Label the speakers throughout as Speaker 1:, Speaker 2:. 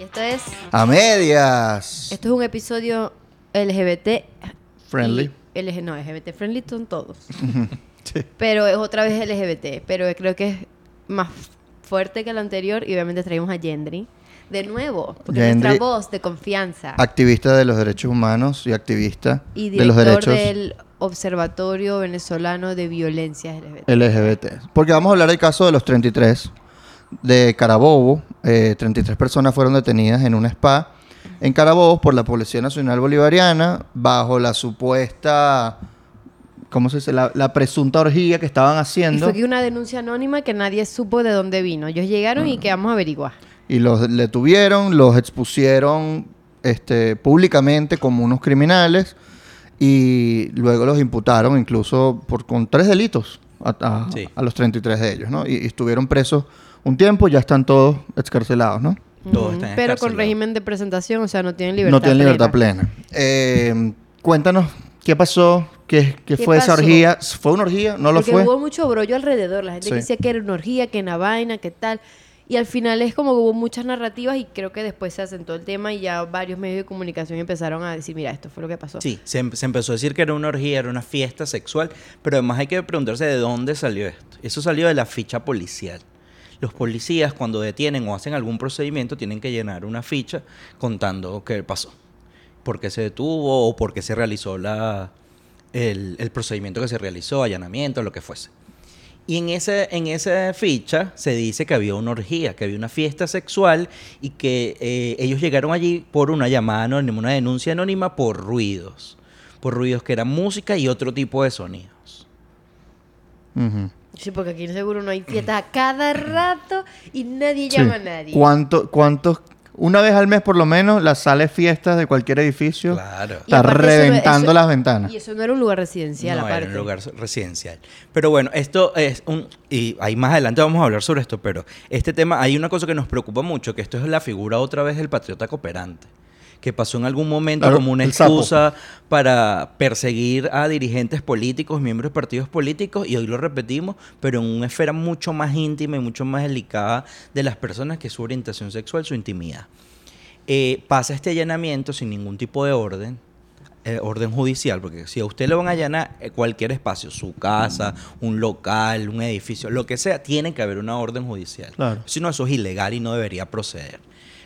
Speaker 1: Y esto es.
Speaker 2: A medias.
Speaker 1: Esto es un episodio LGBT.
Speaker 2: Friendly.
Speaker 1: LG, no, LGBT friendly son todos.
Speaker 2: Sí.
Speaker 1: Pero es otra vez LGBT. Pero creo que es más fuerte que el anterior. Y obviamente traemos a Gendry. De nuevo, porque es
Speaker 2: Gendry-
Speaker 1: nuestra voz de confianza.
Speaker 2: Activista de los derechos humanos y activista
Speaker 1: y
Speaker 2: de los
Speaker 1: director
Speaker 2: derechos
Speaker 1: del Observatorio Venezolano de Violencias LGBT.
Speaker 2: LGBT. Porque vamos a hablar del caso de los 33 de Carabobo. Eh, 33 personas fueron detenidas en un spa en Carabobo por la Policía Nacional Bolivariana bajo la supuesta, ¿cómo se dice? La, la presunta orgía que estaban
Speaker 1: Y
Speaker 2: haciendo.
Speaker 1: fue que una denuncia anónima que nadie supo de dónde vino. Ellos llegaron y que vamos a averiguar.
Speaker 2: Y los detuvieron, los expusieron este, públicamente como unos criminales y luego los imputaron incluso por, con tres delitos a, a-
Speaker 3: Sí.
Speaker 2: a los 33 de ellos, ¿no? Y, y estuvieron presos un tiempo, ya están todos excarcelados, ¿no?
Speaker 3: Todos están
Speaker 1: Pero con régimen de presentación, o sea, no tienen libertad
Speaker 2: no tienen libertad
Speaker 1: plena.
Speaker 2: plena. Eh, cuéntanos, ¿qué pasó? ¿Qué, qué
Speaker 1: ¿Qué
Speaker 2: fue esa orgía? ¿Fue una orgía? ¿No lo
Speaker 1: Porque
Speaker 2: fue?
Speaker 1: hubo mucho brollo alrededor. La gente
Speaker 2: Sí.
Speaker 1: decía que era una orgía, que una vaina, que tal. Y al final es como que hubo muchas narrativas y creo que después se asentó el tema y ya varios medios de comunicación empezaron a decir, mira, esto fue lo que pasó.
Speaker 3: Sí, se, em- se empezó a decir que era una orgía, era una fiesta sexual, pero además hay que preguntarse de dónde salió esto. Eso salió de la ficha policial. Los policías cuando detienen o hacen algún procedimiento tienen que llenar una ficha contando qué pasó, por qué se detuvo o por qué se realizó la, el, el procedimiento que se realizó, allanamiento, lo que fuese. Y en, ese, en esa ficha se dice que había una orgía, que había una fiesta sexual y que eh, ellos llegaron allí por una llamada anónima, una denuncia anónima por ruidos. Por ruidos que eran música y otro tipo de sonidos.
Speaker 2: Ujú.
Speaker 1: Sí, porque aquí seguro no hay fiestas a cada rato y nadie
Speaker 2: Sí.
Speaker 1: llama a nadie.
Speaker 2: ¿Cuánto, ¿Cuántos? Una vez al mes por lo menos, las sales fiestas de cualquier edificio
Speaker 3: Claro.
Speaker 2: Está
Speaker 1: eso
Speaker 2: reventando
Speaker 1: eso-
Speaker 2: las ventanas.
Speaker 1: Y eso no era un lugar residencial,
Speaker 3: no
Speaker 1: aparte.
Speaker 3: era un lugar residencial. Pero bueno, esto es un... Y ahí más adelante vamos a hablar sobre esto, pero este tema, hay una cosa que nos preocupa mucho, que esto es la figura otra vez del patriota cooperante, que pasó en algún momento
Speaker 2: Claro,
Speaker 3: como una excusa para perseguir a dirigentes políticos, miembros de partidos políticos, y hoy lo repetimos, pero en una esfera mucho más íntima y mucho más delicada de las personas, que es su orientación sexual, su intimidad. Eh, pasa este allanamiento sin ningún tipo de orden, eh, orden judicial, porque si a usted le van a allanar eh, cualquier espacio, su casa, un local, un edificio, lo que sea, tiene que haber una orden judicial.
Speaker 2: Claro.
Speaker 3: Si no, eso es ilegal y no debería proceder.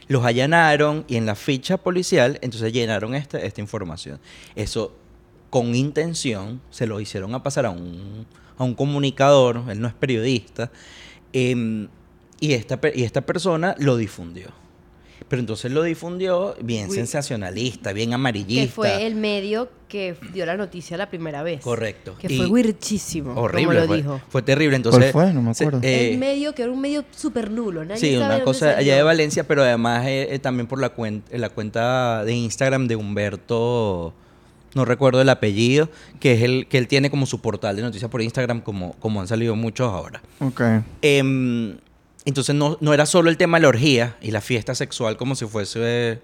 Speaker 3: Los allanaron y en la ficha policial, entonces llenaron esta, esta información. Eso con intención se lo hicieron a pasar a un, a un comunicador, él no es periodista, em, y, esta, y esta persona lo difundió. Pero entonces lo difundió bien
Speaker 1: Uy.
Speaker 3: sensacionalista, bien amarillista.
Speaker 1: Que fue el medio que dio la noticia la primera vez.
Speaker 3: Correcto.
Speaker 1: Que
Speaker 3: Y-
Speaker 1: fue wirchísimo.
Speaker 3: Horrible.
Speaker 1: Como lo
Speaker 3: fue,
Speaker 1: dijo.
Speaker 3: fue terrible. Entonces,
Speaker 2: fue? No me
Speaker 3: se-
Speaker 2: acuerdo.
Speaker 3: eh,
Speaker 1: el medio que era un medio súper nulo. Nadie
Speaker 3: Sí,
Speaker 1: sabe
Speaker 3: una
Speaker 1: dónde
Speaker 3: cosa allá de Valencia, pero además eh, eh, también por la, cuen- eh, la cuenta de Instagram de Humberto, no recuerdo el apellido, que es el que él tiene como su portal de noticias por Instagram, como, como han salido muchos ahora.
Speaker 2: Ok.
Speaker 3: Em, entonces no, no era solo el tema de la orgía y la fiesta sexual como si fuese eh,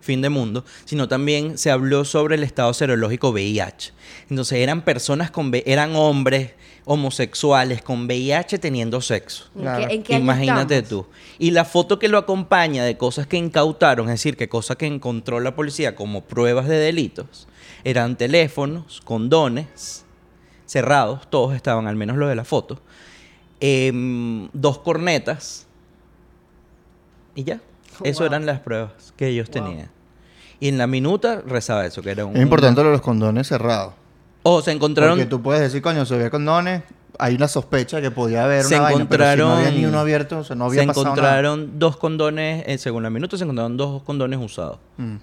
Speaker 3: fin de mundo, sino también se habló sobre el estado serológico VIH. Entonces eran personas con eran hombres homosexuales con VIH teniendo sexo.
Speaker 1: ¿En qué, en qué año
Speaker 3: Imagínate
Speaker 1: estamos?
Speaker 3: tú. Y la foto que lo acompaña de cosas que incautaron, es decir, que cosas que encontró la policía como pruebas de delitos, eran teléfonos, condones, cerrados, todos estaban, al menos los de la foto, em, dos cornetas, y ya. Eso
Speaker 1: Wow.
Speaker 3: eran las pruebas que ellos
Speaker 1: Wow.
Speaker 3: tenían. Y en la minuta rezaba eso, que era un...
Speaker 2: Es importante lo de los condones cerrados.
Speaker 3: O se encontraron...
Speaker 2: Porque tú puedes decir, coño, se ve condones. Hay una sospecha que podía haber
Speaker 3: Se
Speaker 2: una vaina, pero si no había
Speaker 3: encontraron-
Speaker 2: ni uno abierto, o sea, no había
Speaker 3: se
Speaker 2: pasado nada.
Speaker 3: encontraron dos condones, eh, según la minuta, se encontraron dos condones usados.
Speaker 2: Mm.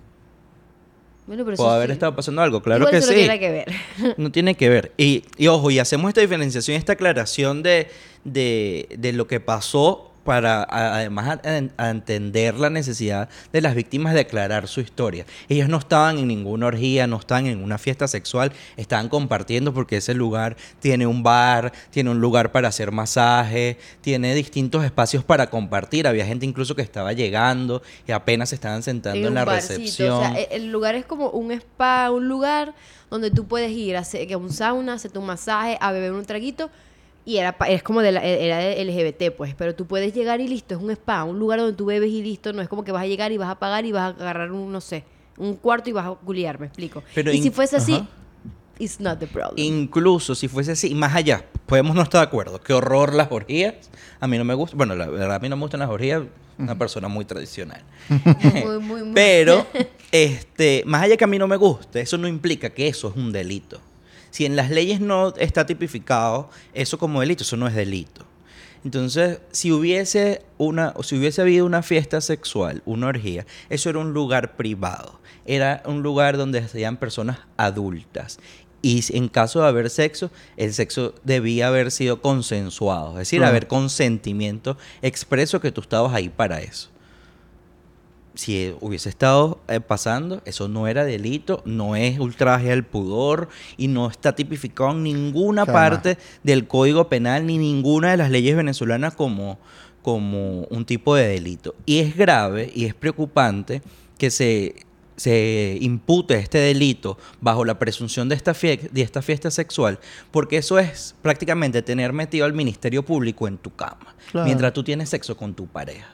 Speaker 1: Bueno, pero
Speaker 3: Puede
Speaker 1: eso
Speaker 3: haber
Speaker 1: sí.
Speaker 3: estado pasando algo, claro
Speaker 1: Igual
Speaker 3: que
Speaker 1: eso
Speaker 3: sí.
Speaker 1: no tiene que ver.
Speaker 3: No tiene que ver. Y, y ojo, y hacemos esta diferenciación, esta aclaración de, de, de lo que pasó para a- además a, a entender la necesidad de las víctimas de aclarar su historia. Ellos no estaban en ninguna orgía, no estaban en una fiesta sexual, estaban compartiendo porque ese lugar tiene un bar, tiene un lugar para hacer masaje, tiene distintos espacios para compartir. Había gente incluso que estaba llegando y apenas se estaban sentando en, la
Speaker 1: barcito,
Speaker 3: recepción.
Speaker 1: O sea, e- el lugar es como un spa, un lugar donde tú puedes ir a hacer un sauna, hacerte un masaje, a beber un traguito, y era, pa- es como de la, era de LGBT, pues, pero tú puedes llegar y listo, es un spa, un lugar donde tú bebes y listo, no es como que vas a llegar y vas a pagar y vas a agarrar un, no sé, un cuarto y vas a culiar, me explico.
Speaker 3: Pero
Speaker 1: y si fuese así,
Speaker 3: ajá.
Speaker 1: it's not the problem.
Speaker 3: Incluso si fuese así, y más allá, podemos no estar de acuerdo. Qué horror las orgías. A mí no me gusta. Bueno, la verdad, a mí no me gustan las orgías. Una persona muy tradicional.
Speaker 1: Muy, muy, muy-
Speaker 3: Pero, este, más allá que a mí no me guste, eso no implica que eso es un delito. Si en las leyes no está tipificado eso como delito, eso no es delito. Entonces, si hubiese una, o si hubiese habido una fiesta sexual, una orgía, eso era un lugar privado. Era un lugar donde hacían personas adultas. Y en caso de haber sexo, el sexo debía haber sido consensuado. Es decir, haber consentimiento expreso que tú estabas ahí para eso si hubiese estado eh, pasando, eso no era delito, no es ultraje al pudor y no está tipificado en ninguna
Speaker 2: Jamás.
Speaker 3: parte del Código Penal ni ninguna de las leyes venezolanas como, como un tipo de delito. Y es grave y es preocupante que se, se impute este delito bajo la presunción de esta, fie- de esta fiesta sexual, porque eso es prácticamente tener metido al Ministerio Público en tu cama,
Speaker 2: Claro.
Speaker 3: mientras tú tienes sexo con tu pareja.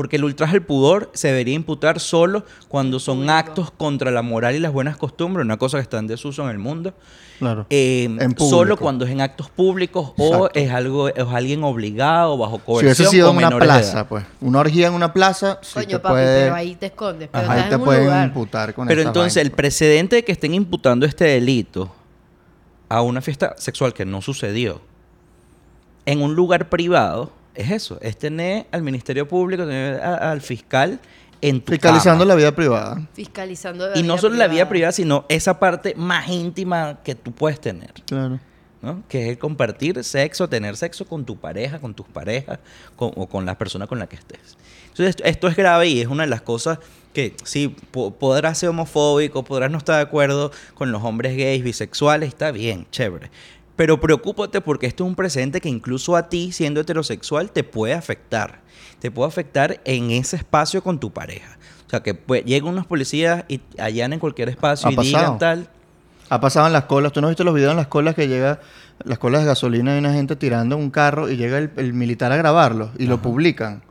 Speaker 3: Porque el ultraje al pudor se debería imputar solo cuando son
Speaker 1: Público.
Speaker 3: actos contra la moral y las buenas costumbres, una cosa que está en desuso en el mundo.
Speaker 2: Claro.
Speaker 3: Eh,
Speaker 2: En
Speaker 3: solo cuando es en actos públicos o es algo es alguien obligado bajo
Speaker 2: Si
Speaker 3: coerción
Speaker 2: hubiese sido en una plaza, pues. Una orgía en una plaza, sí
Speaker 1: Coño,
Speaker 2: te
Speaker 1: papi,
Speaker 2: puede,
Speaker 1: pero ahí te escondes. Pero
Speaker 2: ahí te pueden
Speaker 1: lugar.
Speaker 2: imputar con
Speaker 3: Pero entonces el
Speaker 2: pues.
Speaker 3: precedente de que estén imputando este delito a una fiesta sexual que no sucedió en un lugar privado es eso, es tener al Ministerio Público, tener a- al fiscal en tu
Speaker 2: Fiscalizando
Speaker 3: cama.
Speaker 2: la vida privada.
Speaker 1: Fiscalizando de
Speaker 3: Y no solo la vida privada, sino esa parte más íntima que tú puedes tener.
Speaker 2: Claro.
Speaker 3: ¿no? Que es el compartir sexo, tener sexo con tu pareja, con tus parejas con- o con la persona con la que estés. Entonces, esto, esto es grave y es una de las cosas que sí, po- podrás ser homofóbico, podrás no estar de acuerdo con los hombres gays, bisexuales, está bien, chévere. Pero preocúpate porque esto es un precedente que incluso a ti, siendo heterosexual, te puede afectar. Te puede afectar en ese espacio con tu pareja. O sea, que pues, llegan unos policías y allanen cualquier espacio
Speaker 2: Ha
Speaker 3: y digan
Speaker 2: pasado.
Speaker 3: tal.
Speaker 2: Ha pasado en las colas. ¿Tú no has visto los videos en las colas que llega, las colas de gasolina y una gente tirando un carro y llega el, el militar a grabarlo y lo publican?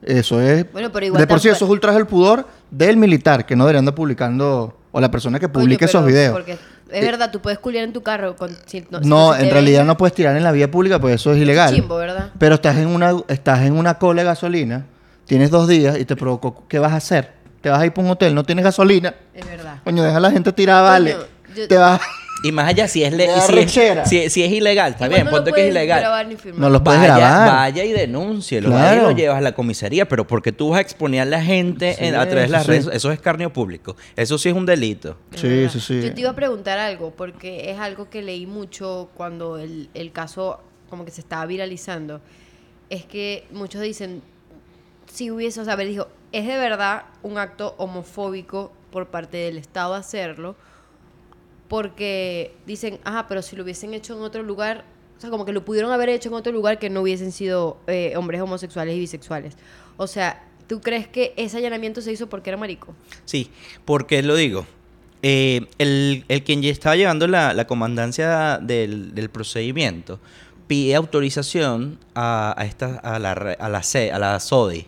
Speaker 2: Eso es.
Speaker 1: Bueno, pero igual
Speaker 2: de por sí, eso es ultraje al pudor del militar, que no deberían estar publicando. O la persona que publique esos videos.
Speaker 1: Porque es verdad, tú puedes culiar en tu carro. Con, si- no, si
Speaker 2: en realidad no puedes tirar en la vía pública, pues eso es ilegal.
Speaker 1: Chimbo, ¿verdad?
Speaker 2: Pero estás en una, estás en una cola de gasolina, tienes dos días y te provocó. ¿Qué vas a hacer? Te vas a ir para un hotel, no tienes gasolina.
Speaker 1: Es verdad.
Speaker 2: Coño, deja a la gente tirada, vale.
Speaker 1: Coño, yo-
Speaker 2: Te vas.
Speaker 3: Y más allá, si es, le- si, es, si, si es ilegal, está bien,
Speaker 1: no lo
Speaker 3: ponte que es
Speaker 1: puedes
Speaker 3: ilegal.
Speaker 1: grabar ni filmar.
Speaker 2: No los puedes
Speaker 3: vaya,
Speaker 2: grabar.
Speaker 3: vaya y denúncielo,
Speaker 2: Claro.
Speaker 3: vaya y lo llevas a la comisaría, pero porque tú vas a exponer a la gente
Speaker 2: Sí,
Speaker 3: en- a través de las
Speaker 2: eso
Speaker 3: redes,
Speaker 2: sí.
Speaker 3: eso es escarnio público. Eso sí es un delito.
Speaker 2: Sí, sí, sí.
Speaker 1: Yo te iba a preguntar algo, porque es algo que leí mucho cuando el, el caso como que se estaba viralizando. Es que muchos dicen, si hubiese, o sea, a ver, dijo, es de verdad un acto homofóbico por parte del Estado hacerlo, porque dicen, ajá, pero si lo hubiesen hecho en otro lugar, o sea, como que lo pudieron haber hecho en otro lugar que no hubiesen sido eh, hombres homosexuales y bisexuales. O sea, ¿tú crees que ese allanamiento se hizo porque era marico?
Speaker 3: Sí, porque lo digo. Eh, el, el quien ya estaba llevando la, la comandancia del, del procedimiento pide autorización a, esta, a la, a la, a la SODI,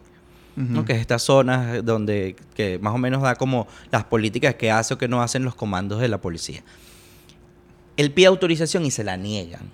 Speaker 3: ¿no? que es esta zona donde que más o menos da como las políticas que hace o que no hacen los comandos de la policía. Él pide autorización y se la niegan.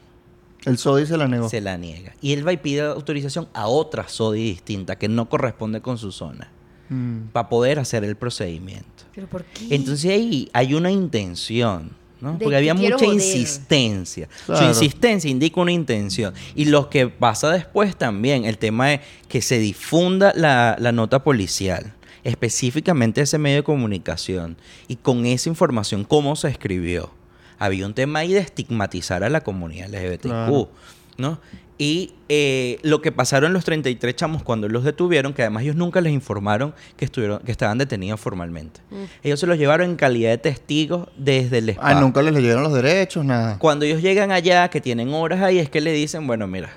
Speaker 2: El SODI se la negó.
Speaker 3: Se la niega. Y él va y pide autorización a otra SODI distinta que no corresponde con su zona
Speaker 2: Mm.
Speaker 3: para poder hacer el procedimiento.
Speaker 1: ¿Pero por qué?
Speaker 3: Entonces ahí hay una intención, ¿no? Porque
Speaker 1: que
Speaker 3: había mucha
Speaker 1: joder.
Speaker 3: insistencia. Su insistencia indica una intención. Y lo que pasa después también, el tema de que se difunda la, la nota policial, específicamente ese medio de comunicación, y con esa información, cómo se escribió. Había un tema ahí de estigmatizar a la comunidad LGBTQ,
Speaker 2: Claro.
Speaker 3: ¿No? Y eh, lo que pasaron los 33 chamos cuando los detuvieron, que además ellos nunca les informaron que, estuvieron, que estaban detenidos formalmente.
Speaker 1: Mm.
Speaker 3: Ellos se los llevaron en calidad de testigos desde el spa.
Speaker 2: Ah, nunca les leyeron los derechos, nada.
Speaker 3: Cuando ellos llegan allá, que tienen horas ahí, es que le dicen, bueno, mira,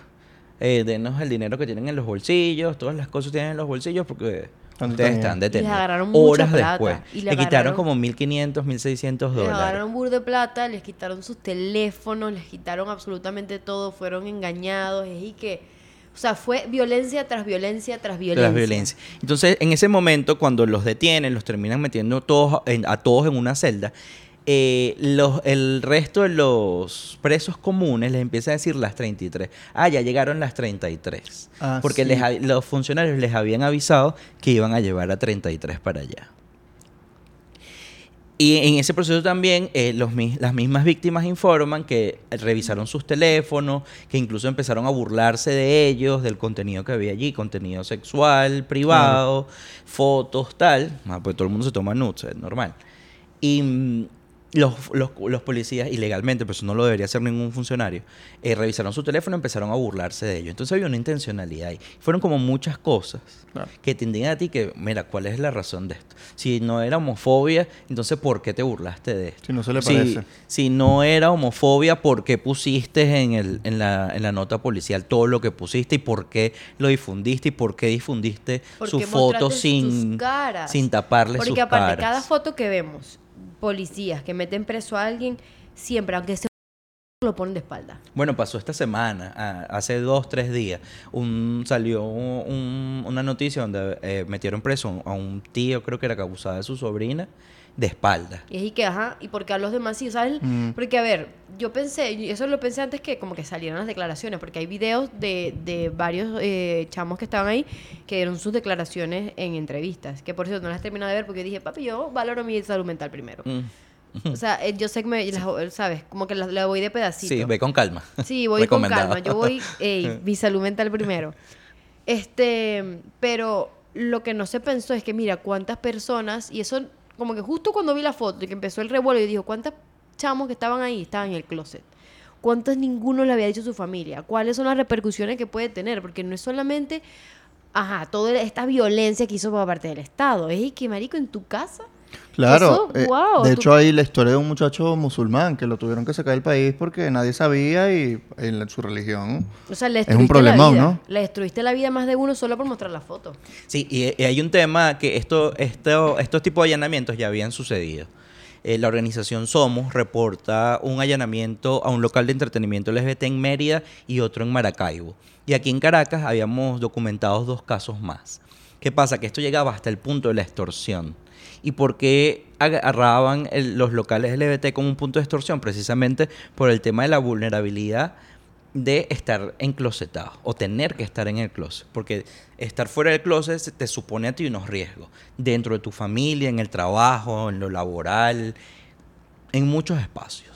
Speaker 3: eh, denos el dinero que tienen en los bolsillos, todas las cosas que tienen en los bolsillos, porque
Speaker 2: ¿Cuánto
Speaker 3: Ustedes están detenidos.
Speaker 1: Les agarraron mucha
Speaker 3: Horas
Speaker 1: plata.
Speaker 3: después.
Speaker 1: Y
Speaker 3: le,
Speaker 1: le
Speaker 3: quitaron como 1.500, 1.600
Speaker 1: Les
Speaker 3: dólares.
Speaker 1: agarraron bur de plata, les quitaron sus teléfonos, les quitaron absolutamente todo, fueron engañados, es y que, o sea, fue violencia tras violencia tras violencia.
Speaker 3: las violencias. Entonces, en ese momento, cuando los detienen, los terminan metiendo todos en- a todos en una celda, eh, los, el resto de los presos comunes les empieza a decir las 33. Ah, ya llegaron las 33.
Speaker 2: Ah,
Speaker 3: porque
Speaker 2: sí.
Speaker 3: les ha- los funcionarios les habían avisado que iban a llevar a 33 para allá. Y en ese proceso también eh, los, las mismas víctimas informan que revisaron sus teléfonos, que incluso empezaron a burlarse de ellos, del contenido que había allí, contenido sexual, privado, fotos, tal. Ah, pues todo el mundo se toma nudes, es normal. Y mm, los, los- los policías, ilegalmente, pero eso no lo debería hacer ningún funcionario, eh, revisaron su teléfono y empezaron a burlarse de ellos. Entonces había una intencionalidad ahí. Fueron como muchas cosas
Speaker 2: Claro.
Speaker 3: que te indican a ti que, mira, ¿cuál es la razón de esto? Si no era homofobia, entonces ¿por qué te burlaste de esto?
Speaker 2: Si no se le parece.
Speaker 3: Si, no era homofobia, ¿por qué pusiste en, el, en, la, en la nota policial todo lo que pusiste y por qué lo difundiste y por qué difundiste su foto sin,
Speaker 1: sus caras.
Speaker 3: sin taparle
Speaker 1: Porque
Speaker 3: sus
Speaker 1: aparte,
Speaker 3: caras?
Speaker 1: cada foto que vemos, policías que meten preso a alguien, siempre, aunque sea lo ponen de espalda.
Speaker 3: Bueno, pasó esta semana, ah, hace dos, tres días, un, salió un- una noticia donde eh, metieron preso a un tío, creo que era que abusaba de su sobrina, de espalda.
Speaker 1: Y es y que, ajá, y porque a los demás sí, ¿sabes?
Speaker 2: Mm.
Speaker 1: Porque, a ver, yo pensé, y eso lo pensé antes que como que salieran las declaraciones, porque hay videos de, de varios eh, chamos que estaban ahí que dieron sus declaraciones en entrevistas, que por cierto no las terminé de ver porque dije, papi, yo valoro mi salud mental primero.
Speaker 3: Mm.
Speaker 1: O sea, eh, yo sé que me, las- ¿sabes? Como que la, la voy de pedacito.
Speaker 3: Sí, ve con calma.
Speaker 1: Sí, voy con calma. Yo voy, ey, mi salud mental primero. Este, pero lo que no se pensó es que, mira, cuántas personas, y eso, como que justo cuando vi la foto y que empezó el revuelo, yo digo, ¿cuántas chamos que estaban ahí estaban en el closet? ¿Cuántos ninguno le había dicho a su familia? ¿Cuáles son las repercusiones que puede tener? Porque no es solamente, ajá, toda esta violencia que hizo por parte del Estado. Es que, marico, en tu casa.
Speaker 2: Claro.
Speaker 1: Eso,
Speaker 2: eh, de
Speaker 1: tú-
Speaker 2: hecho, hay la historia de un muchacho musulmán que lo tuvieron que sacar del país porque nadie sabía y en la- su religión.
Speaker 1: O sea, le
Speaker 2: Es un
Speaker 1: destruiste
Speaker 2: problemón,
Speaker 1: la vida.
Speaker 2: ¿no?
Speaker 1: Le destruiste la vida a más de uno solo por mostrar la foto.
Speaker 3: Sí, y, y hay un tema que esto, esto, estos tipos de allanamientos ya habían sucedido. Eh, la organización Somos reporta un allanamiento a un local de entretenimiento LGBT en Mérida y otro en Maracaibo. Y aquí en Caracas habíamos documentado dos casos más. ¿Qué pasa? Que esto llegaba hasta el punto de la extorsión. ¿Y por qué agarraban los locales LGBT como un punto de extorsión? Precisamente por el tema de la vulnerabilidad de estar enclosetado o tener que estar en el closet. Porque estar fuera del closet se- te supone a ti unos riesgos. Dentro de tu familia, en el trabajo, en lo laboral, en muchos espacios.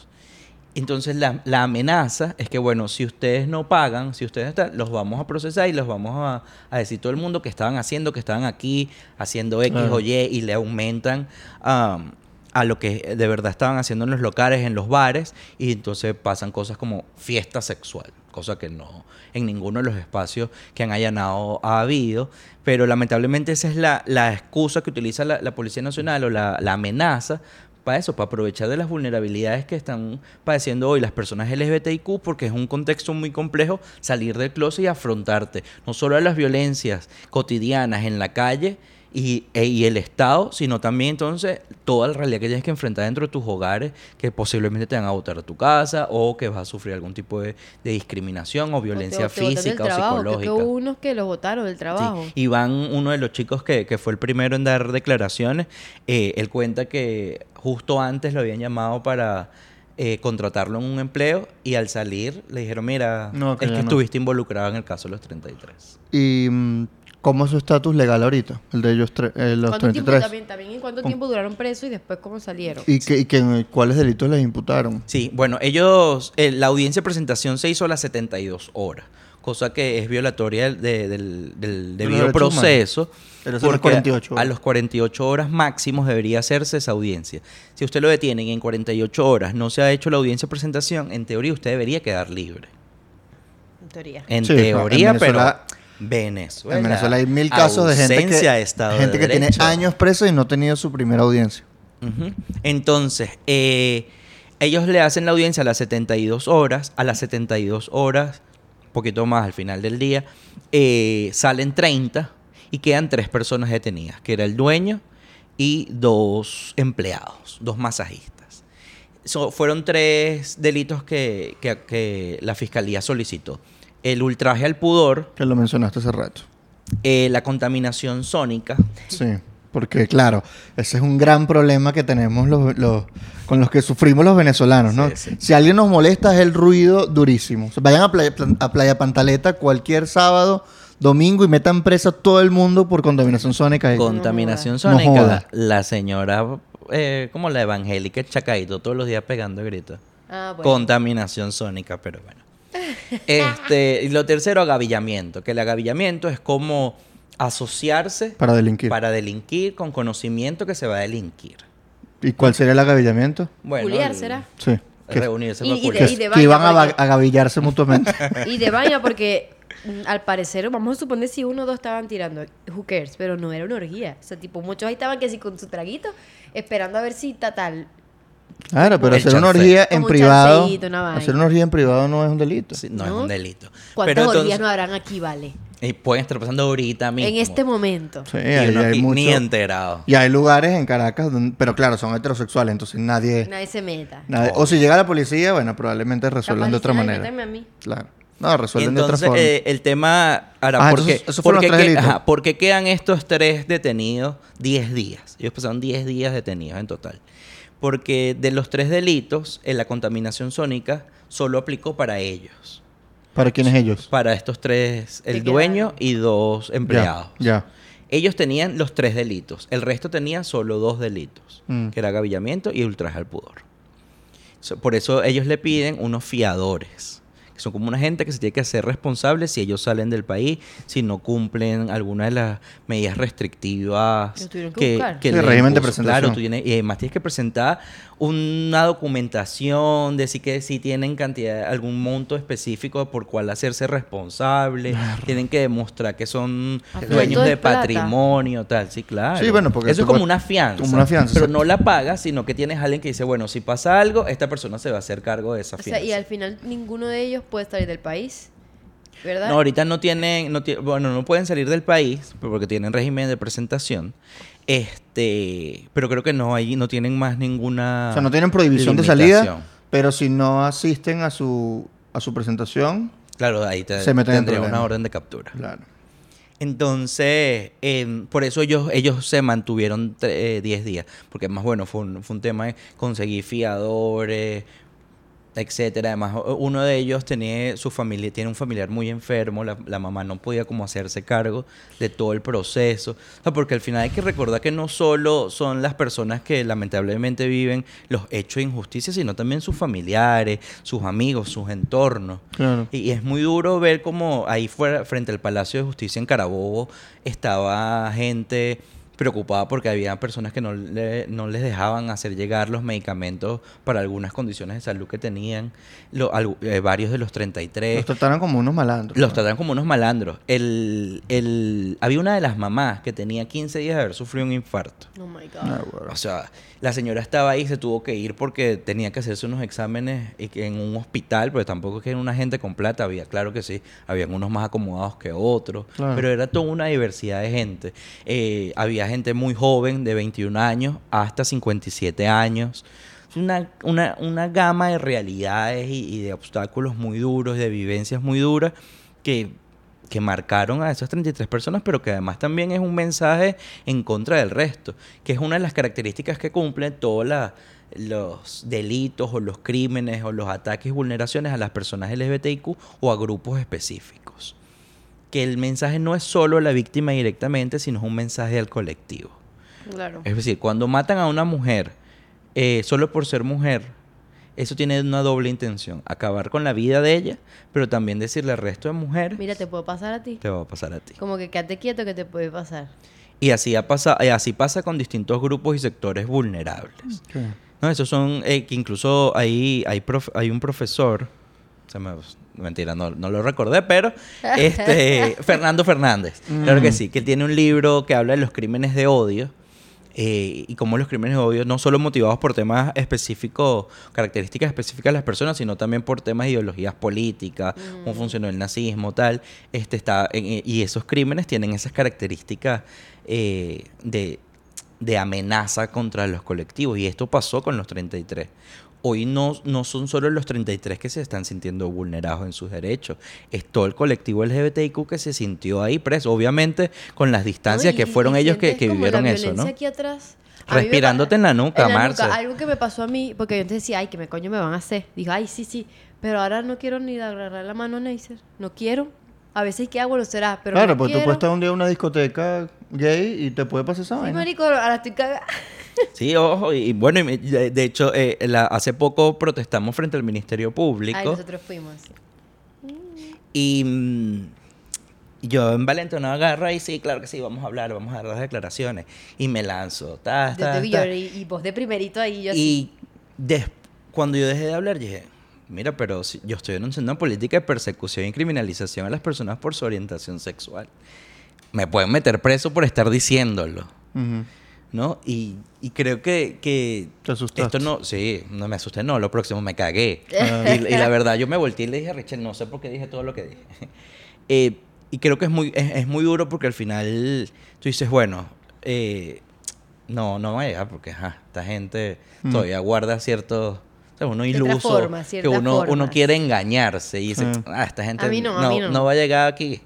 Speaker 3: Entonces la, la amenaza es que, bueno, si ustedes no pagan, si ustedes están, los vamos a procesar y los vamos a, a decir todo el mundo que estaban haciendo, que estaban aquí haciendo X o Y y le aumentan am, a lo que de verdad estaban haciendo en los locales, en los bares, y entonces pasan cosas como fiesta sexual, cosa que no en ninguno de los espacios que han allanado ha habido, pero lamentablemente esa es la, la excusa que utiliza la, la Policía Nacional o la, la amenaza para eso, para aprovechar de las vulnerabilidades que están padeciendo hoy las personas LGBTIQ, porque es un contexto muy complejo salir del closet y afrontarte no solo a las violencias cotidianas en la calle y, e- y el Estado, sino también entonces toda la realidad que tienes que enfrentar dentro de tus hogares, que posiblemente te van a botar a tu casa o que vas a sufrir algún tipo de, de discriminación o violencia
Speaker 1: O te- o
Speaker 3: física o
Speaker 1: trabajo, que
Speaker 3: psicológica.
Speaker 1: hubo unos que los votaron del
Speaker 3: Sí,
Speaker 1: trabajo.
Speaker 3: Iván, uno de los chicos que, que fue el primero en dar declaraciones, eh, él cuenta que justo antes lo habían llamado para eh, contratarlo en un empleo y al salir le dijeron, mira,
Speaker 2: No, que
Speaker 3: es que
Speaker 2: no".
Speaker 3: estuviste involucrado en el caso de los 33.
Speaker 2: ¿Y mm, cómo es su estatus legal ahorita? El de ellos, tre- eh, los
Speaker 1: ¿Cuánto tiempo
Speaker 2: 33.
Speaker 1: también, también en cuánto tiempo duraron presos y después cómo salieron?
Speaker 2: ¿Y, qué- y qué- cuáles delitos les imputaron?
Speaker 3: Sí, bueno, ellos, eh, la audiencia de presentación se hizo a las 72 horas, cosa que es violatoria del, de- del- del
Speaker 2: De los
Speaker 3: debido proceso.
Speaker 2: Pero
Speaker 3: porque
Speaker 2: 48
Speaker 3: A
Speaker 2: horas.
Speaker 3: los 48 horas máximos debería hacerse esa audiencia. Si usted lo detienen y en 48 horas no se ha hecho la audiencia de presentación, en teoría usted debería quedar libre.
Speaker 1: En teoría.
Speaker 3: En
Speaker 2: Sí, pero en
Speaker 3: teoría,
Speaker 2: Venezuela-
Speaker 3: pero Venezuela.
Speaker 2: en Venezuela hay mil casos de gente que,
Speaker 3: de
Speaker 2: gente
Speaker 3: de
Speaker 2: que tiene años preso y no ha tenido su primera audiencia.
Speaker 3: Entonces, eh, ellos le hacen la audiencia a las 72 horas, a las 72 horas, un poquito más al final del día, eh, salen 30 y quedan tres personas detenidas, que era el dueño y dos empleados, dos masajistas. So, fueron tres delitos que, que- que la fiscalía solicitó. El ultraje al pudor,
Speaker 2: Que lo mencionaste hace rato.
Speaker 3: eh, la contaminación sónica,
Speaker 2: Sí, porque claro, ese es un gran problema que tenemos los, los- con los que sufrimos los venezolanos, ¿no?
Speaker 3: Sí, sí.
Speaker 2: Si alguien nos molesta es el ruido durísimo. O sea, vayan a Playa, a Playa Pantaleta cualquier sábado, domingo y metan presa a todo el mundo por contaminación sónica.
Speaker 3: contaminación
Speaker 2: No
Speaker 3: sónica,
Speaker 2: joda.
Speaker 3: la señora, eh, como la evangélica Chacaito, todos los días pegando gritos.
Speaker 1: Ah, bueno.
Speaker 3: Contaminación sónica, pero bueno. Este, y lo tercero, agavillamiento. Que el agavillamiento es como asociarse
Speaker 2: Para delinquir.
Speaker 3: para delinquir con conocimiento que se va a delinquir.
Speaker 2: ¿Y cuál sería el agavillamiento?
Speaker 3: Bueno,
Speaker 1: Juliar, ¿será?
Speaker 2: Sí. Que,
Speaker 3: Reunirse
Speaker 1: Y-
Speaker 3: para
Speaker 1: y de- y de
Speaker 2: que iban a
Speaker 1: porque-
Speaker 2: agavillarse mutuamente.
Speaker 1: Y de vaina porque mm, al parecer, vamos a suponer si uno o dos estaban tirando, who cares, pero no era una orgía. O sea, tipo, muchos ahí estaban que sí con su traguito, esperando a ver si tal.
Speaker 2: Claro, pero hacer una orgía en
Speaker 1: Como un
Speaker 2: privado.
Speaker 1: chancecito, una vaina.
Speaker 2: Hacer una orgía en privado no es un delito.
Speaker 3: Sí, no, es
Speaker 1: ¿No?
Speaker 3: un delito.
Speaker 1: ¿Cuántas
Speaker 3: Pero
Speaker 1: orgías
Speaker 3: entonces,
Speaker 1: no habrán aquí, vale?
Speaker 3: y pueden estar pasando ahorita mismo.
Speaker 1: En este momento.
Speaker 2: Sí,
Speaker 3: Y
Speaker 2: ahí
Speaker 3: uno
Speaker 2: hay
Speaker 3: aquí
Speaker 2: mucho-
Speaker 3: ni enterado.
Speaker 2: Y hay lugares en Caracas, donde- pero claro, son heterosexuales, entonces nadie,
Speaker 1: Nadie se meta.
Speaker 2: nadie-. O si llega la policía, bueno, probablemente resuelvan
Speaker 1: Capaz
Speaker 2: de otra
Speaker 1: dicen, "Ay,
Speaker 2: manera.
Speaker 1: méteme a mí".
Speaker 2: Claro. No,
Speaker 3: Y
Speaker 2: resuelven de otra
Speaker 3: entonces
Speaker 2: forma.
Speaker 3: eh, el tema... Ahora,
Speaker 2: Ah,
Speaker 3: ¿por,
Speaker 2: entonces,
Speaker 3: qué,
Speaker 2: esos
Speaker 3: por
Speaker 2: fueron
Speaker 3: qué
Speaker 2: los tres
Speaker 3: que-
Speaker 2: delitos.
Speaker 3: ajá, por qué quedan estos tres detenidos 10 días? Ellos pasaron 10 días detenidos en total. Porque de los tres delitos, en la contaminación sónica solo aplicó para ellos.
Speaker 2: ¿Para quiénes ellos?
Speaker 3: Para estos tres, el dueño y dos empleados.
Speaker 2: Ya.
Speaker 3: Ellos tenían los tres delitos. El resto tenía solo dos delitos,
Speaker 2: Mm.
Speaker 3: que era agavillamiento y ultraje al pudor. So, Por eso ellos le piden unos fiadores, que son como una gente que se tiene que hacer responsable si ellos salen del país, si no cumplen alguna de las medidas restrictivas
Speaker 1: que buscar.
Speaker 2: Sí,
Speaker 3: les
Speaker 2: régimen de presentación.
Speaker 3: Claro, tú tienes, y además tienes que presentar una documentación, decir que si tienen cantidad, algún monto específico por cual hacerse responsable, tienen que demostrar que son
Speaker 1: Ah,
Speaker 3: dueños de patrimonio, tal, sí, claro.
Speaker 2: Sí, bueno, porque
Speaker 3: Eso es como una fianza.
Speaker 2: como una fianza,
Speaker 3: Pero no la pagas, sino que tienes a alguien que dice, bueno, si pasa algo, esta persona se va a hacer cargo de esa
Speaker 1: O
Speaker 3: fianza.
Speaker 1: sea, y al final ninguno de ellos puede salir del país, ¿verdad?
Speaker 3: No, ahorita no tienen, no bueno, no pueden salir del país porque tienen régimen de presentación. Este, pero creo que no hay, no tienen más ninguna.
Speaker 2: O sea, no tienen prohibición de salida, pero si no asisten a su, a su presentación,
Speaker 3: Claro, ahí te,
Speaker 2: Se meten en
Speaker 3: tendría una orden de captura.
Speaker 2: claro.
Speaker 3: Entonces, em, por eso ellos, ellos se mantuvieron 10 días, porque más bueno, fue un, fue un tema de conseguir fiadores, etcétera. Además, uno de ellos tenía su familia, tiene un familiar muy enfermo, la, la mamá no podía como hacerse cargo de todo el proceso. O sea, porque al final hay que recordar que no solo son las personas que lamentablemente viven los hechos de injusticia, sino también sus familiares, sus amigos, sus entornos.
Speaker 2: Claro.
Speaker 3: Y, y es muy duro ver cómo ahí fuera, frente al Palacio de Justicia en Carabobo, estaba gente preocupada porque había personas que no, le- no les dejaban hacer llegar los medicamentos para algunas condiciones de salud que tenían, Lo- algu- eh, varios de los 33.
Speaker 2: Los trataron como unos malandros.
Speaker 3: Los
Speaker 2: ¿no?
Speaker 3: trataron como unos malandros. El, el, había una de las mamás que tenía 15 días de haber sufrido un infarto.
Speaker 1: Oh my God.
Speaker 2: Ah, bueno.
Speaker 3: O sea, la señora estaba ahí y se tuvo que ir porque tenía que hacerse unos exámenes y que en un hospital, pero tampoco es que era una gente con plata, había, claro que sí, habían unos más acomodados que otros,
Speaker 2: Claro.
Speaker 3: pero era toda una diversidad de gente. Eh, había gente muy joven, de 21 años hasta 57 años. Una, una, una gama de realidades y, de obstáculos muy duros, de vivencias muy duras que que marcaron a esas 33 personas, pero que además también es un mensaje en contra del resto, que es una de las características que cumplen todos los delitos o los crímenes o los ataques y vulneraciones a las personas LGBTIQ o a grupos específicos. Que el mensaje no es solo a la víctima directamente, sino es un mensaje al colectivo.
Speaker 1: Claro.
Speaker 3: Es decir, cuando matan a una mujer eh, solo por ser mujer, eso tiene una doble intención. Acabar con la vida de ella, pero también decirle al resto de mujeres,
Speaker 1: Mira, te puedo pasar a ti.
Speaker 3: te va a pasar a ti.
Speaker 1: Como que quédate quieto que te puede pasar.
Speaker 3: Y así, ha pasado, y así pasa con distintos grupos y sectores vulnerables.
Speaker 2: Sí.
Speaker 3: No, esos son, eh, que incluso hay, hay, prof- hay un profesor, se me, mentira, no, no lo recordé, pero este, Fernando Fernández, claro que sí, que tiene un libro que habla de los crímenes de odio, eh, y cómo los crímenes obvios, no solo motivados por temas específicos, características específicas de las personas, sino también por temas de ideologías políticas, cómo funcionó el nazismo, tal, este está en- y esos crímenes tienen esas características eh, de, de amenaza contra los colectivos, y esto pasó con los 33. Hoy no, no son solo los 33 que se están sintiendo vulnerados en sus derechos, es todo el colectivo LGBTIQ que se sintió ahí preso, obviamente con las distancias
Speaker 1: No, y-
Speaker 3: que fueron ellos que, que vivieron
Speaker 1: la
Speaker 3: eso, ¿no?
Speaker 1: aquí atrás. A
Speaker 3: Respirándote en la nuca, Marce.
Speaker 1: Algo que me pasó a mí, porque yo antes decía, ay, que me coño me van a hacer. Digo, ay, sí, sí. Pero ahora no quiero ni agarrar la mano a Neisser. No quiero. A veces qué hago lo será, pero
Speaker 2: claro,
Speaker 1: no
Speaker 2: pues tú
Speaker 1: quiero.
Speaker 2: puedes estar un día en una discoteca gay y te puede pasar esa
Speaker 1: Sí,
Speaker 2: vaina.
Speaker 1: marico, ahora estoy cagada.
Speaker 3: Sí, ojo, y, y bueno, y de de hecho, eh, la- hace poco protestamos frente al Ministerio Público.
Speaker 1: Ay, nosotros fuimos.
Speaker 3: Y mm, yo en Valentonado agarro y sí, claro que sí, vamos a hablar, vamos a dar las declaraciones. Y me lanzo. Ta,
Speaker 1: Yo
Speaker 3: ta,
Speaker 1: te vi
Speaker 3: ta.
Speaker 1: y, y vos de primerito ahí, yo.
Speaker 3: Y des- cuando yo dejé de hablar, dije, mira, pero si yo estoy denunciando una política de persecución y criminalización a las personas por su orientación sexual. Me pueden meter preso por estar diciéndolo.
Speaker 2: Ujú.
Speaker 3: ¿no? Y, y creo que, que
Speaker 2: Te asustaste.
Speaker 3: esto no, sí, no me asusté, no, lo próximo me cagué.
Speaker 2: Ah.
Speaker 3: y, y la verdad, yo me volteé y le dije a Richard, no sé por qué dije todo lo que dije. Eh, y creo que es muy, es, es muy duro porque al final tú dices, bueno, eh, no, no va a llegar porque ajá, esta gente
Speaker 2: Mm.
Speaker 3: todavía guarda ciertos... o sea, uno iluso,
Speaker 1: formas,
Speaker 3: que uno, uno quiere engañarse y dice, ah, esta gente
Speaker 1: A mí no, a mí no.
Speaker 3: va a llegar aquí,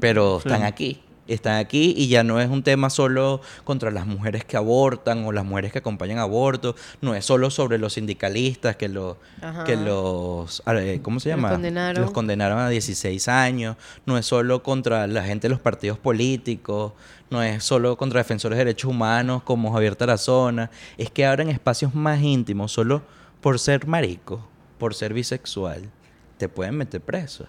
Speaker 3: pero
Speaker 2: Sí.
Speaker 3: están aquí. Están aquí y ya no es un tema solo contra las mujeres que abortan o las mujeres que acompañan aborto, no es solo sobre los sindicalistas que, lo, que los, eh, ¿cómo se
Speaker 1: Los
Speaker 3: llama?
Speaker 1: condenaron.
Speaker 3: Los condenaron a 16 años, no es solo contra la gente de los partidos políticos, no es solo contra defensores de derechos humanos como Javier Tarazona, es que ahora en espacios más íntimos, solo por ser marico, por ser bisexual, te pueden meter preso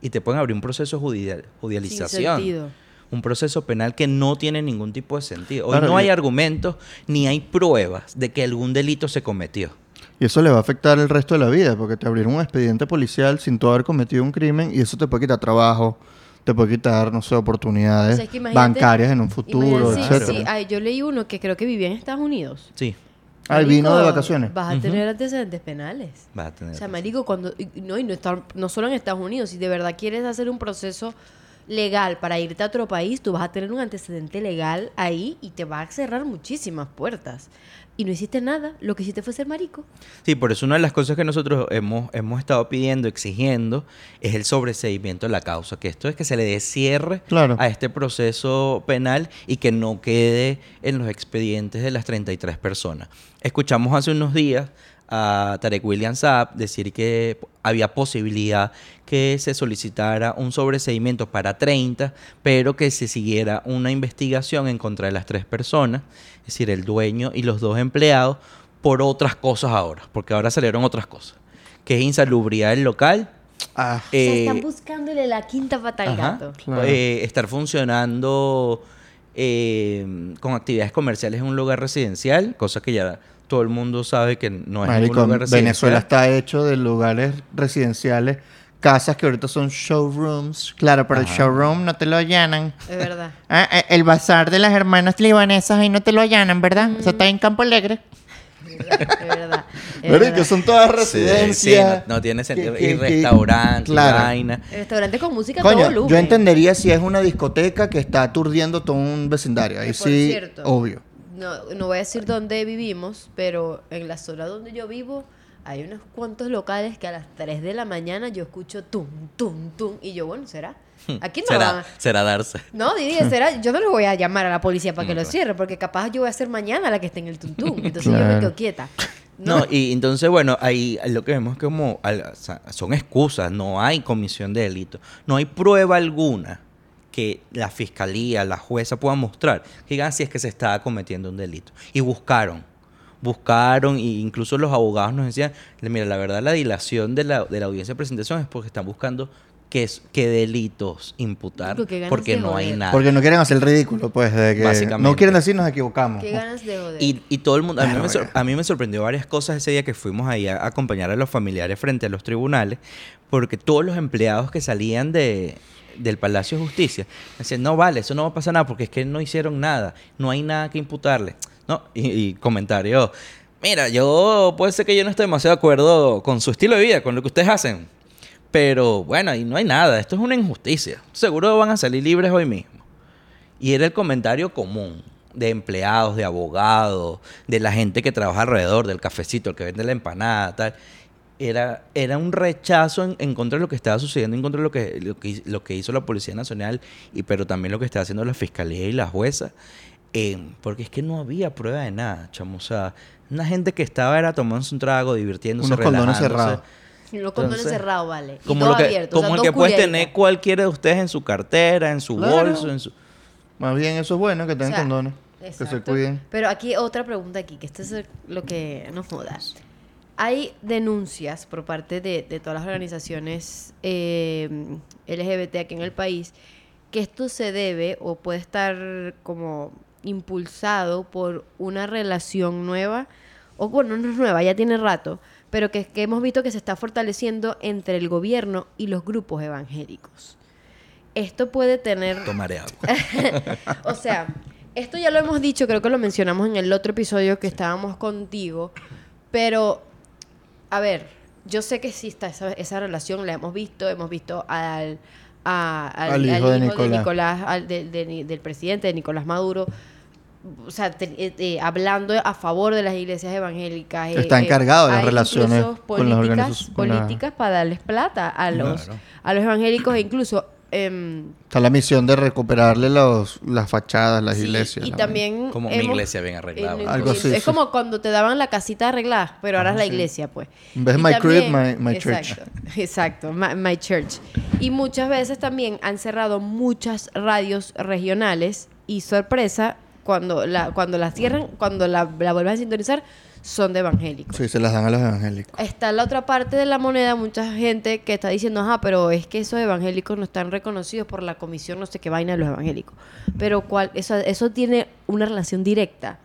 Speaker 3: y te pueden abrir un proceso
Speaker 1: Sin
Speaker 3: judicialización.
Speaker 1: sentido.
Speaker 3: Un proceso penal que no tiene ningún tipo de sentido. Hoy
Speaker 2: Claro,
Speaker 3: no hay
Speaker 2: y-
Speaker 3: argumentos ni hay pruebas de que algún delito se cometió.
Speaker 2: Y eso le va a afectar el resto de la vida, porque te abrieron un expediente policial sin tú haber cometido un crimen y eso te puede quitar trabajo, te puede quitar, no sé, oportunidades
Speaker 1: O sea, es que imagínate-
Speaker 2: bancarias en un futuro,
Speaker 1: sí,
Speaker 2: etcétera.
Speaker 1: sí. Ay, yo leí uno que creo que vivía en Estados Unidos.
Speaker 3: Sí,
Speaker 2: Ah, él vino de vacaciones.
Speaker 1: Vas a tener antecedentes penales.
Speaker 3: va a tener.
Speaker 1: O sea, marico, cuando y- no y no estar no solo en Estados Unidos, si de verdad quieres hacer un proceso legal para irte a otro país, tú vas a tener un antecedente legal ahí y te va a cerrar muchísimas puertas. Y no hiciste nada, lo que hiciste fue ser marico.
Speaker 3: Sí, por eso una de las cosas que nosotros hemos, hemos estado pidiendo, exigiendo, es el sobreseimiento de la causa, que esto es que se le dé cierre
Speaker 2: Claro.
Speaker 3: a este proceso penal y que no quede en los expedientes de las 33 personas. Escuchamos hace unos días a Tarek William Saab decir que había posibilidad que se solicitara un sobreseimiento para 30, pero que se siguiera una investigación en contra de las tres personas, es decir, el dueño y los dos empleados, por otras cosas ahora, porque ahora salieron otras cosas, que es insalubridad del local,
Speaker 2: Ah,
Speaker 1: o sea,
Speaker 3: eh,
Speaker 1: están buscándole la quinta pata al
Speaker 3: Ajá.
Speaker 1: gato.
Speaker 2: Claro.
Speaker 3: Eh, estar funcionando eh, con actividades comerciales en un lugar residencial, cosa que ya todo el mundo sabe que no es
Speaker 2: marico,
Speaker 3: un lugar residencial.
Speaker 2: Venezuela está hecho de lugares residenciales, casas que ahorita son showrooms. Claro, pero el showroom no te lo allanan.
Speaker 1: Es verdad.
Speaker 2: Ah, eh, el bazar de las hermanas libanesas ahí no te lo allanan, ¿verdad? Eso está en Campo Alegre.
Speaker 1: Es verdad. Es verdad. verdad.
Speaker 2: son todas residencias.
Speaker 3: sí, no, no tiene sentido.
Speaker 2: que-
Speaker 3: y
Speaker 2: que- que-
Speaker 3: restaurantes, y
Speaker 2: claro.
Speaker 3: vaina.
Speaker 1: El restaurante con música a todo
Speaker 2: Coño,
Speaker 1: volumen.
Speaker 2: yo entendería si es una discoteca que está aturdiendo todo un vecindario. Ahí
Speaker 1: Por
Speaker 2: sí,
Speaker 1: cierto.
Speaker 2: obvio.
Speaker 1: No, no voy a decir dónde vivimos, pero en la zona donde yo vivo hay unos cuantos locales que a las 3 de la mañana yo escucho tum, tum, tum. Y yo, bueno, ¿será? Aquí no van
Speaker 3: será,
Speaker 1: a-
Speaker 3: será darse.
Speaker 1: No, Didi, será. Yo no le voy a llamar a la policía para que
Speaker 3: No,
Speaker 1: lo cierre, porque capaz yo voy a ser mañana la que esté en el tum, tum. Entonces yo me quedo quieta.
Speaker 3: No, y entonces, bueno, ahí lo que vemos es como son excusas, no hay comisión de delito, no hay prueba alguna que la fiscalía, la jueza puedan mostrar que digan si es que se estaba cometiendo un delito. Y buscaron, buscaron, e incluso los abogados nos decían, mira, la verdad la dilación de la, de la audiencia de presentación es porque están buscando qué, es- qué delitos imputar, porque
Speaker 1: de
Speaker 3: no hay nada.
Speaker 2: Porque no quieren hacer el ridículo, pues, de que
Speaker 3: Básicamente.
Speaker 2: no quieren decir nos equivocamos.
Speaker 1: Qué ganas de joder.
Speaker 3: Y, y todo el mundo, a mí, me sor- a mí me sorprendió varias cosas ese día que fuimos ahí a acompañar a los familiares frente a los tribunales, porque todos los empleados que salían de, del Palacio de Justicia decían, no vale, eso no va a pasar nada, porque es que no hicieron nada, no hay nada que imputarle. ¿No? Y, y mira, yo puede ser que yo no esté demasiado de acuerdo con su estilo de vida, con lo que ustedes hacen. Pero bueno, ahí no hay nada, esto es una injusticia. Seguro van a salir libres hoy mismo. Y era el comentario común de empleados, de abogados, de la gente que trabaja alrededor, del cafecito, el que vende la empanada, tal. Era, era un rechazo en, en contra de lo que estaba sucediendo, en contra de lo que, lo que, lo que hizo la Policía Nacional, y, pero también lo que está haciendo la Fiscalía y la jueza. Eh, porque es que no había prueba de nada, chamo. O sea, una gente que estaba era tomándose un trago, divirtiéndose,
Speaker 2: Unos condones cerrados.
Speaker 1: Los condones cerrados, vale. Y
Speaker 3: Como,
Speaker 1: todo
Speaker 3: lo que,
Speaker 1: abierto, o sea,
Speaker 3: como el
Speaker 1: dos
Speaker 3: que puede tener cualquiera de ustedes en su cartera, en su
Speaker 2: Claro.
Speaker 3: bolso, en su...
Speaker 2: Más bien eso es bueno, que tengan
Speaker 1: O sea,
Speaker 2: condones. Que se
Speaker 1: Exacto.
Speaker 2: cuiden.
Speaker 1: Pero aquí otra pregunta aquí, que esto es lo que nos jodas. Hay denuncias por parte de, de todas las organizaciones eh, LGBT aquí en el país que esto se debe o puede estar como impulsado por una relación nueva, o bueno, no es nueva, ya tiene rato, pero que, que hemos visto que se está fortaleciendo entre el gobierno y los grupos evangélicos. Esto puede tener
Speaker 3: Tomaré agua.
Speaker 1: o sea, esto ya lo hemos dicho, creo que lo mencionamos en el otro episodio que estábamos contigo, pero, a ver, yo sé que existe esa, esa relación, la hemos visto, hemos visto al, a- al,
Speaker 2: Al hijo de Nicolás.
Speaker 1: al- de- de- del presidente, de Nicolás Maduro, o sea, te- eh, eh, hablando a favor de las iglesias evangélicas. eh,
Speaker 2: Está
Speaker 1: eh,
Speaker 2: encargado de las relaciones con las
Speaker 1: políticas,
Speaker 2: organizaciones- con la-
Speaker 1: políticas para darles plata a los,
Speaker 3: Claro.
Speaker 1: a los evangélicos e incluso... em,
Speaker 2: Está la misión de recuperarle los, las fachadas, las
Speaker 1: Sí,
Speaker 2: iglesias.
Speaker 1: Y también.
Speaker 3: Como mi iglesia bien arreglada.
Speaker 1: en-
Speaker 2: Algo así,
Speaker 1: Es
Speaker 2: sí.
Speaker 1: como cuando te daban la casita arreglada, pero ahora es la
Speaker 2: sí.
Speaker 1: iglesia, pues.
Speaker 2: En vez de my crib, my- my church.
Speaker 1: Exacto, exacto, my, my church. Y muchas veces también han cerrado muchas radios regionales y sorpresa, cuando la cuando la cierran, cuando la, la vuelven a sintonizar, son de evangélicos.
Speaker 2: Sí, se las dan a los evangélicos.
Speaker 1: Está la otra parte de la moneda, mucha gente que está diciendo, ajá, pero es que esos evangélicos no están reconocidos por la comisión, no sé qué vaina de los evangélicos. Pero cuál, eso, eso tiene una relación directa.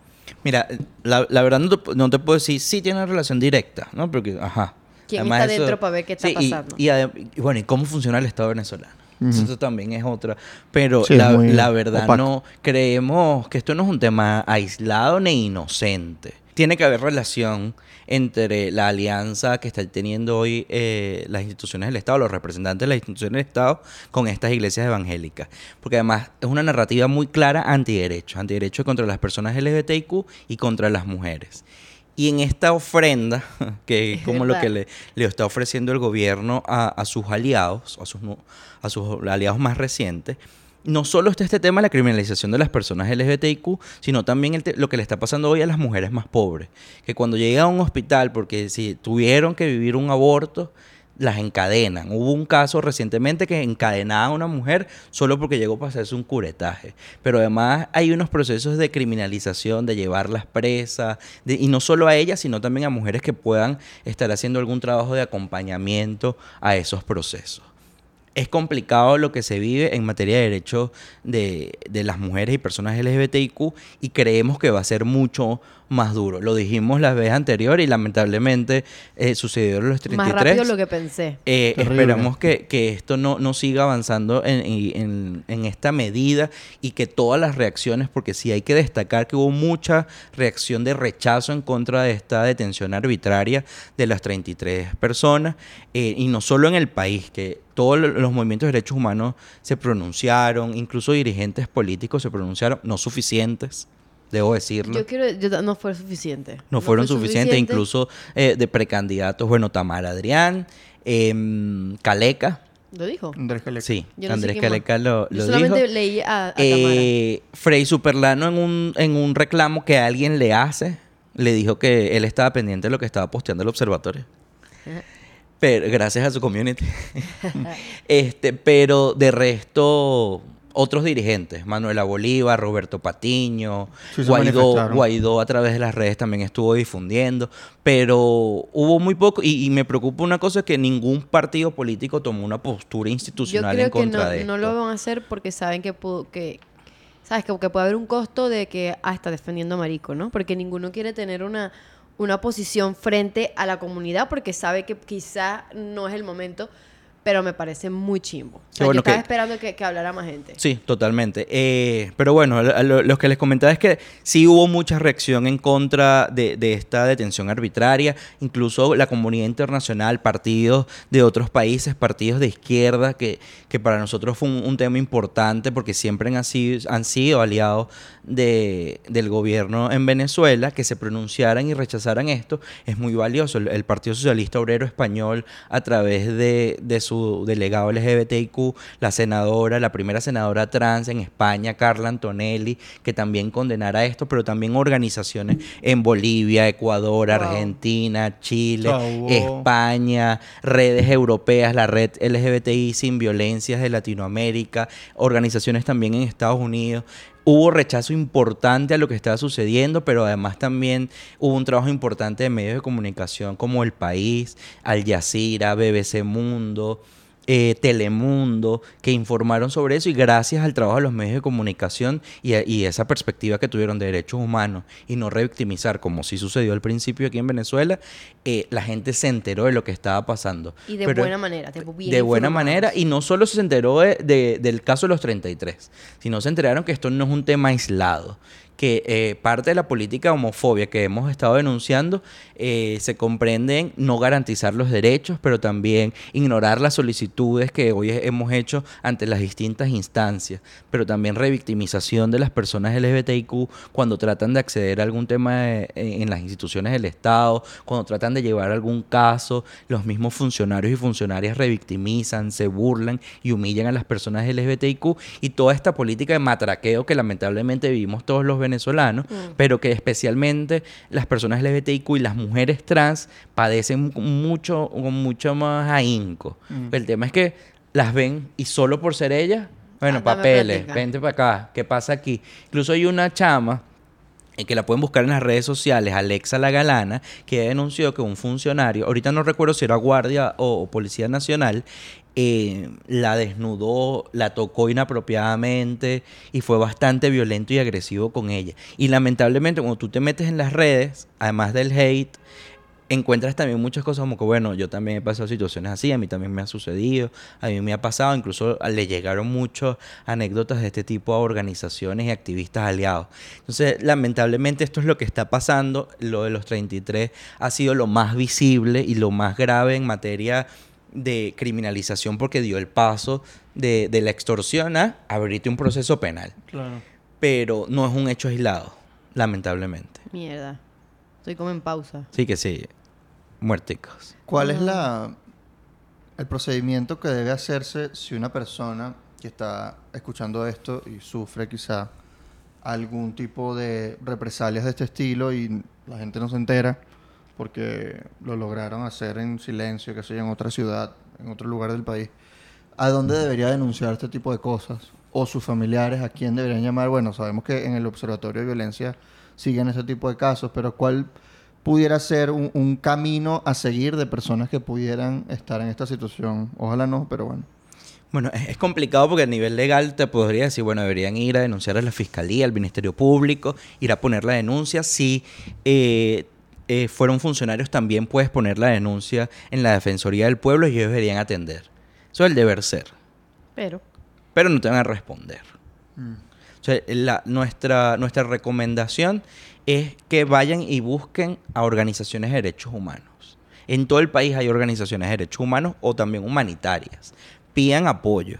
Speaker 3: Mira, la, la verdad no te, no te puedo decir si tiene una relación directa, ¿no? Porque, ajá.
Speaker 1: ¿Quién está dentro para ver qué está
Speaker 3: Sí,
Speaker 1: pasando?
Speaker 3: Y, y bueno, ¿y cómo funciona el Estado venezolano? Eso también es otra. Pero
Speaker 2: Sí,
Speaker 3: la, verdad
Speaker 2: opaco.
Speaker 3: no creemos que esto no es un tema aislado ni inocente. Tiene que haber relación entre la alianza que están teniendo hoy eh, las instituciones del Estado, los representantes de las instituciones del Estado, con estas iglesias evangélicas. Porque además es una narrativa muy clara antiderechos, antiderechos contra las personas LGBTIQ y contra las mujeres. Y en esta ofrenda, que es como lo que le, le está ofreciendo el gobierno a, a sus aliados, a sus, a sus aliados más recientes, no solo está este tema de la criminalización de las personas LGBTIQ, sino también el lo que le está pasando hoy a las mujeres más pobres, que cuando llegan a un hospital porque si tuvieron que vivir un aborto, las encadenan. Hubo un caso recientemente que encadenaba a una mujer solo porque llegó para hacerse un curetaje. Pero además hay unos procesos de criminalización, de llevarlas presas, y no solo a ellas, sino también a mujeres que puedan estar haciendo algún trabajo de acompañamiento a esos procesos. Es complicado lo que se vive en materia de derechos de, de las mujeres y personas LGBTIQ y creemos que va a ser mucho más duro. Lo dijimos la vez anterior y lamentablemente eh, sucedió en los 33.
Speaker 1: Más rápido de lo que pensé.
Speaker 3: Eh, esperamos que, que esto no, no siga avanzando en, en- en esta medida y que todas las reacciones, porque sí hay que destacar que hubo mucha reacción de rechazo en contra de esta detención arbitraria de las 33 personas, eh, y no solo en el país, que todos lo- los movimientos de derechos humanos se pronunciaron, incluso dirigentes políticos se pronunciaron, no suficientes, debo decirlo.
Speaker 1: Yo quiero, yo- no fue suficiente.
Speaker 3: No fueron
Speaker 1: fue
Speaker 3: suficientes,
Speaker 1: suficiente.
Speaker 3: incluso eh, de precandidatos, bueno, Tamara Adrián, em, Caleca,
Speaker 1: ¿Lo dijo?
Speaker 2: Andrés Caleca.
Speaker 3: sí,
Speaker 1: Yo no
Speaker 3: Andrés. Caleca lo,
Speaker 1: Yo
Speaker 3: lo
Speaker 1: solamente
Speaker 3: dijo.
Speaker 1: leí a, a
Speaker 3: Eh, Frei Superlano en un, en un reclamo que alguien le hace, le dijo que él estaba pendiente de lo que estaba posteando el observatorio. Pero, gracias a su community. este, pero de resto, otros dirigentes, Manuela Bolívar, Roberto Patiño,
Speaker 2: Sí,
Speaker 3: Guaidó. Guaidó a través de las redes también estuvo difundiendo, pero hubo muy poco, y, y me preocupa una cosa, que ningún partido político tomó una postura
Speaker 1: Yo
Speaker 3: institucional
Speaker 1: creo
Speaker 3: en
Speaker 1: que
Speaker 3: contra
Speaker 1: no,
Speaker 3: de
Speaker 1: no
Speaker 3: esto.
Speaker 1: lo van a hacer porque saben que, pu- que sabes que, que puede haber un costo de que ah, está defendiendo a Marico, ¿no? Porque ninguno quiere tener una, una posición frente a la comunidad porque sabe que quizá no es el momento. Pero me parece muy chimbo. O sea,
Speaker 3: bueno
Speaker 1: yo estaba
Speaker 3: que-
Speaker 1: esperando que, que hablara más gente.
Speaker 3: Sí, totalmente. Eh, pero bueno, lo, que les comentaba es que sí hubo mucha reacción en contra de, de esta detención arbitraria. Incluso la comunidad internacional, partidos de otros países, partidos de izquierda, que, que para nosotros fue un, un tema importante porque siempre han sido, han sido aliados de, del gobierno en Venezuela, que se pronunciaran y rechazaran esto, es muy valioso. El, el Partido Socialista Obrero Español, a través de, de su delegado LGBTIQ, la senadora, la primera senadora trans en España, Carla Antonelli, que también condenara esto, pero también organizaciones en Bolivia, Ecuador,
Speaker 1: Wow.
Speaker 3: Argentina, Chile, España, redes europeas, la red LGBTI sin violencias de Latinoamérica, organizaciones también en Estados Unidos. Hubo rechazo importante a lo que estaba sucediendo, pero además también hubo un trabajo importante de medios de comunicación como El País, Al Jazeera, BBC Mundo, eh, Telemundo, que informaron sobre eso y gracias al trabajo de los medios de comunicación y, a- y esa perspectiva que tuvieron de derechos humanos y no revictimizar, como sí sucedió al principio aquí en Venezuela, eh, la gente se enteró de lo que estaba pasando.
Speaker 1: Y de
Speaker 3: Pero-
Speaker 1: buena manera, bien
Speaker 3: de buena manera y no solo se enteró de- de- del caso de los 33, sino se enteraron que esto no es un tema aislado, que eh, parte de la política homofobia que hemos estado denunciando eh, se comprende en no garantizar los derechos, pero también ignorar las solicitudes que hoy hemos hecho ante las distintas instancias, pero también revictimización de las personas LGBTIQ cuando tratan de acceder a algún tema de- en las instituciones del Estado, cuando tratan de llevar algún caso, los mismos funcionarios y funcionarias revictimizan, se burlan y humillan a las personas LGBTIQ y toda esta política de matraqueo que lamentablemente vivimos todos los venezolanos, pero que especialmente las personas LGBTIQ y las mujeres trans padecen mucho, con mucho más ahínco. El tema es que las ven y solo por ser ellas, bueno, papeles,
Speaker 1: plática.
Speaker 3: vente para acá, ¿qué pasa aquí? Incluso hay una chama eh, que la pueden buscar en las redes sociales, Alexa La Galana, que denunció que un funcionario, ahorita no recuerdo si era guardia o, o policía nacional, eh, la desnudó, la tocó inapropiadamente y fue bastante violento y agresivo con ella. Y lamentablemente cuando tú te metes en las redes, además del hate, encuentras también muchas cosas como que, bueno, yo también he pasado situaciones así, a mí también me ha sucedido, a mí me ha pasado, incluso le llegaron muchas anécdotas de este tipo a organizaciones y activistas aliados. Entonces, lamentablemente esto es lo que está pasando, lo de los 33 ha sido lo más visible y lo más grave en materia de criminalización porque dio el paso de, de la extorsión a abrirte un proceso penal.
Speaker 2: Claro.
Speaker 3: Pero no es un hecho aislado, lamentablemente.
Speaker 1: Mierda. Estoy como en pausa.
Speaker 3: Sí que sí, muerticos.
Speaker 2: ¿Cuál es la el procedimiento que debe hacerse si una persona que está escuchando esto y sufre quizá algún tipo de represalias de este estilo y la gente no se entera porque lo lograron hacer en silencio, que sé yo, en otra ciudad, en otro lugar del país? ¿A dónde debería denunciar este tipo de cosas? ¿O sus familiares a quién deberían llamar? Bueno, sabemos que en el Observatorio de Violencia siguen ese tipo de casos, pero ¿cuál pudiera ser un, un camino a seguir de personas que pudieran estar en esta situación? Ojalá no, pero bueno.
Speaker 3: Bueno, es, complicado porque a nivel legal te podría decir, bueno, deberían ir a denunciar a la fiscalía, al Ministerio Público, ir a poner la denuncia. Si eh, eh, fueron funcionarios, también puedes poner la denuncia en la Defensoría del Pueblo y ellos deberían atender. Eso es el deber ser.
Speaker 1: Pero.
Speaker 3: pero no te van a responder. O sea, la- nuestra, nuestra recomendación es que vayan y busquen a organizaciones de derechos humanos. En todo el país hay organizaciones de derechos humanos o también humanitarias. Pidan apoyo.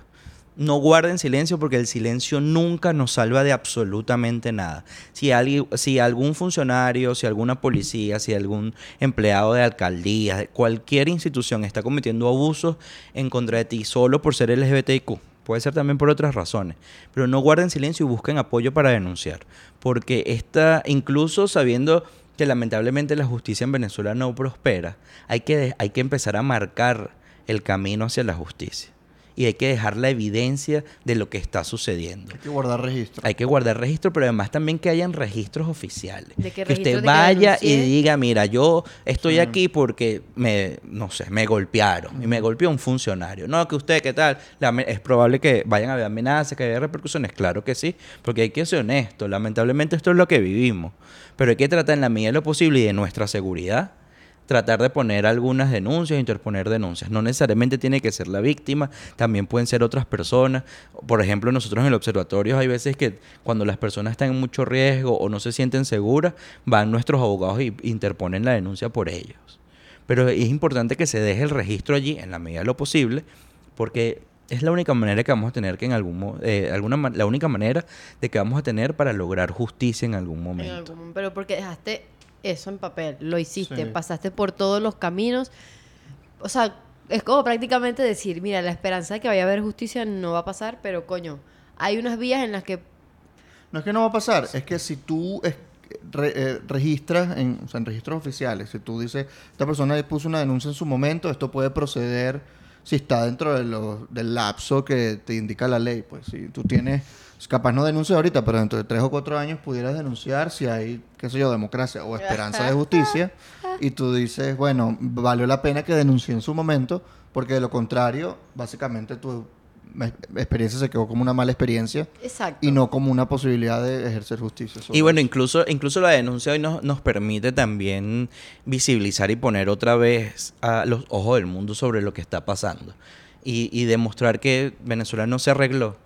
Speaker 3: No guarden silencio porque el silencio nunca nos salva de absolutamente nada. Si, alguien, si algún funcionario, si alguna policía, si algún empleado de alcaldía, cualquier institución está cometiendo abusos en contra de ti solo por ser LGBTIQ, puede ser también por otras razones, pero no guarden silencio y busquen apoyo para denunciar, porque esta, incluso sabiendo que lamentablemente la justicia en Venezuela no prospera, hay que, hay que empezar a marcar el camino hacia la justicia y hay que dejar la evidencia de lo que está sucediendo.
Speaker 2: Hay que guardar registro.
Speaker 3: Hay que guardar registro, pero además también que hayan registros oficiales.
Speaker 1: ¿De qué
Speaker 3: que
Speaker 1: registro?
Speaker 3: usted
Speaker 1: ¿De que
Speaker 3: vaya y diga, mira, yo estoy aquí porque me, no sé, me golpearon y me golpeó un funcionario. No, que usted, ¿qué tal? La es probable que vayan a haber amenazas, que haya repercusiones. Claro que sí, porque hay que ser honesto. Lamentablemente esto es lo que vivimos. Pero hay que tratar en la medida de lo posible y de nuestra seguridad tratar de poner algunas denuncias, interponer denuncias. No necesariamente tiene que ser la víctima, también pueden ser otras personas. Por ejemplo, nosotros en el observatorio hay veces que cuando las personas están en mucho riesgo o no se sienten seguras, van nuestros abogados y interponen la denuncia por ellos. Pero es importante que se deje el registro allí en la medida de lo posible, porque es la única manera que vamos a tener que en algún eh, alguna la única manera de que vamos a tener para lograr justicia en algún momento.
Speaker 1: pero porque dejaste eso en papel, lo hiciste, pasaste por todos los caminos. O sea, es como prácticamente decir, mira, la esperanza de que vaya a haber justicia no va a pasar, pero coño, hay unas vías en las que...
Speaker 2: No es que no va a pasar, es que si tú eh, registras en, o sea, en registros oficiales, si tú dices, esta persona puso una denuncia en su momento, esto puede proceder si está dentro de del lapso que te indica la ley. Pues si tú tienes capaz no denuncia ahorita, pero dentro de tres o cuatro años pudieras denunciar si hay, qué sé yo, democracia o esperanza de justicia, y tú dices, bueno, valió la pena que denuncie en su momento, porque de lo contrario, básicamente tu experiencia se quedó como una mala experiencia y no como una posibilidad de ejercer justicia.
Speaker 3: Y bueno, incluso, incluso la denuncia hoy nos, nos permite también visibilizar y poner otra vez a los ojos del mundo sobre lo que está pasando y, y demostrar que Venezuela no se arregló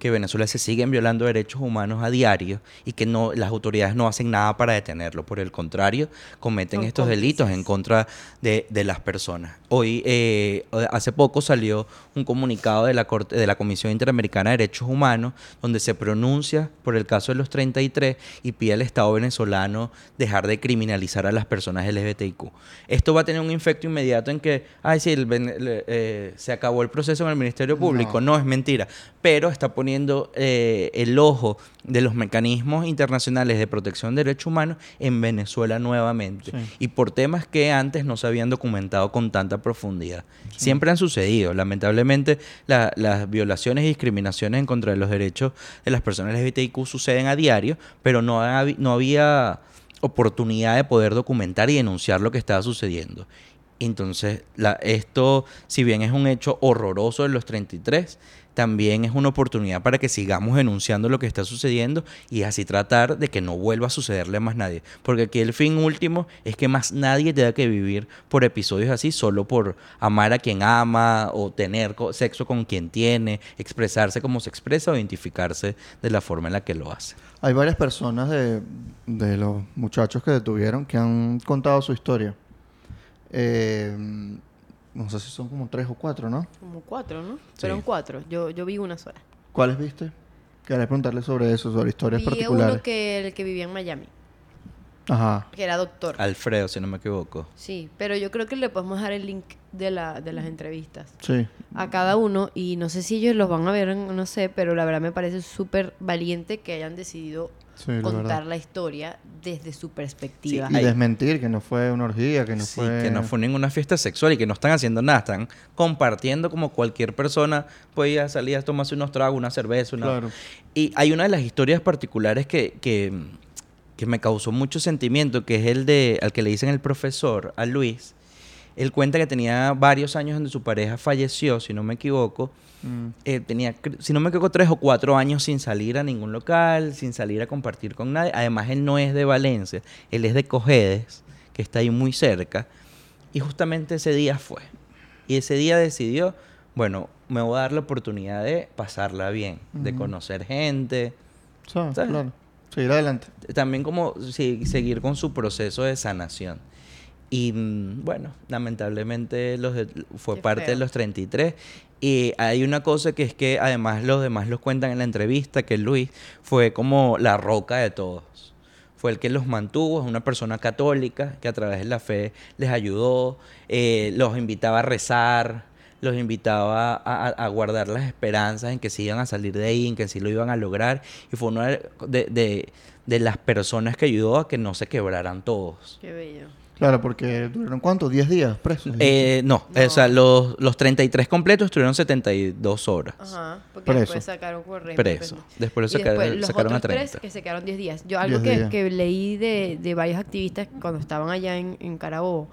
Speaker 3: que Venezuela se siguen violando derechos humanos a diario y que no las autoridades no hacen nada para detenerlo. Por el contrario, cometen estos delitos en contra de, las personas. Hoy, eh, hace poco salió un comunicado de la, Corte, de la Comisión Interamericana de Derechos Humanos donde se pronuncia por el caso de los 33 y pide al Estado venezolano dejar de criminalizar a las personas LGBTIQ. Esto va a tener un efecto inmediato en que, ay, sí, eh, se acabó el proceso en el Ministerio Público. no es mentira, pero está poniendo eh, el ojo de los mecanismos internacionales de protección de derechos humanos en Venezuela nuevamente. Y por temas que antes no se habían documentado con tanta profundidad. Siempre han sucedido. Lamentablemente, las violaciones y discriminaciones en contra de los derechos de las personas LGBTIQ suceden a diario, pero no, no había oportunidad de poder documentar y denunciar lo que estaba sucediendo. Entonces, esto, si bien es un hecho horroroso de los 33, también es una oportunidad para que sigamos denunciando lo que está sucediendo y así tratar de que no vuelva a sucederle a más nadie. Porque aquí el fin último es que más nadie tenga que vivir por episodios así solo por amar a quien ama o tener sexo con quien tiene, expresarse como se expresa o identificarse de la forma en la que lo hace.
Speaker 2: Hay varias personas de, de los muchachos que detuvieron que han contado su historia. Eh, no sé si son como tres o cuatro, ¿no?
Speaker 1: Como cuatro, ¿no? Fueron cuatro. Yo, yo vi una sola.
Speaker 2: ¿Cuáles viste? Quería preguntarle sobre eso, sobre historias
Speaker 1: vi
Speaker 2: particulares.
Speaker 1: uno que el que vivía en Miami.
Speaker 2: Ajá.
Speaker 1: Que era doctor.
Speaker 3: Alfredo, si no me equivoco.
Speaker 1: Sí, pero yo creo que le podemos dejar el link de, la, de las entrevistas.
Speaker 2: Sí.
Speaker 1: A cada uno. Y no sé si ellos los van a ver, no sé, pero la verdad me parece súper valiente que hayan decidido contar la, historia desde su perspectiva.
Speaker 2: y desmentir que no fue una orgía, que no fue...
Speaker 3: que no fue ninguna fiesta sexual y que no están haciendo nada, están compartiendo como cualquier persona podía salir a tomarse unos tragos, una cerveza, una... Claro. Y hay una de las historias particulares que, que, que me causó mucho sentimiento, que es el de, al que le dicen el profesor, a Luis. Él cuenta que tenía varios años donde su pareja falleció, si no me equivoco, Mm. Eh, tenía, si no me equivoco, tres o cuatro años sin salir a ningún local, sin salir a compartir con nadie. Además, él no es de Valencia, él es de Cojedes, que está ahí muy cerca. Y justamente ese día fue. Y ese día decidió, bueno, me voy a dar la oportunidad de pasarla bien, de conocer gente.
Speaker 2: claro. Seguir adelante.
Speaker 3: También como seguir con su proceso de sanación. Y mm, bueno, lamentablemente los fue parte de los 33 y hay una cosa que es que además los demás los cuentan en la entrevista, que Luis fue como la roca de todos. Fue el que los mantuvo, es una persona católica que a través de la fe les ayudó, eh, los invitaba a rezar, los invitaba a, guardar las esperanzas en que se iban a salir de ahí, en que sí lo iban a lograr. Y fue una de, de las personas que ayudó a que no se quebraran todos.
Speaker 1: Qué bello.
Speaker 2: Claro, porque duraron cuánto, ¿10 días presos?
Speaker 3: Eh, no, o sea, los, los 33 completos estuvieron 72 horas.
Speaker 1: Ajá, porque después sacaron por
Speaker 3: Preso. Después lo sacaron, sacaron a 30.
Speaker 1: Tres que se quedaron 10 días. Yo algo que, que, leí de, de varios activistas cuando estaban allá en, en Carabobo,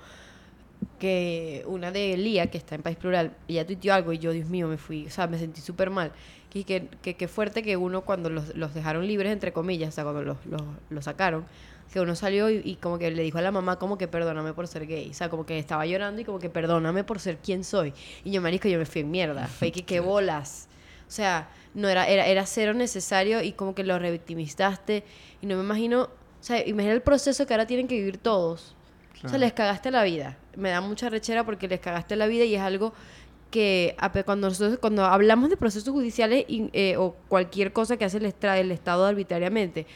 Speaker 1: que una de Lía, que está en País Plural, ella tuiteó algo y yo, Dios mío, me fui, o sea, me sentí súper mal. Que Y que, que, que fuerte que uno cuando los, los dejaron libres, entre comillas, o sea, cuando los, los, los sacaron, que uno salió y, y como que le dijo a la mamá como que perdóname por ser gay. O sea, como que estaba llorando y como que perdóname por ser quien soy. Y yo, marisco, yo me fui en mierda. Fue que qué bolas. O sea, no era, era, era cero necesario y como que lo revictimizaste. Y no me imagino, o sea, imagina el proceso que ahora tienen que vivir todos. O sea,
Speaker 2: Claro.
Speaker 1: les cagaste la vida. Me da mucha rechera porque les cagaste la vida y es algo que cuando nosotros cuando hablamos de procesos judiciales eh, o cualquier cosa que hace el, el Estado arbitrariamente,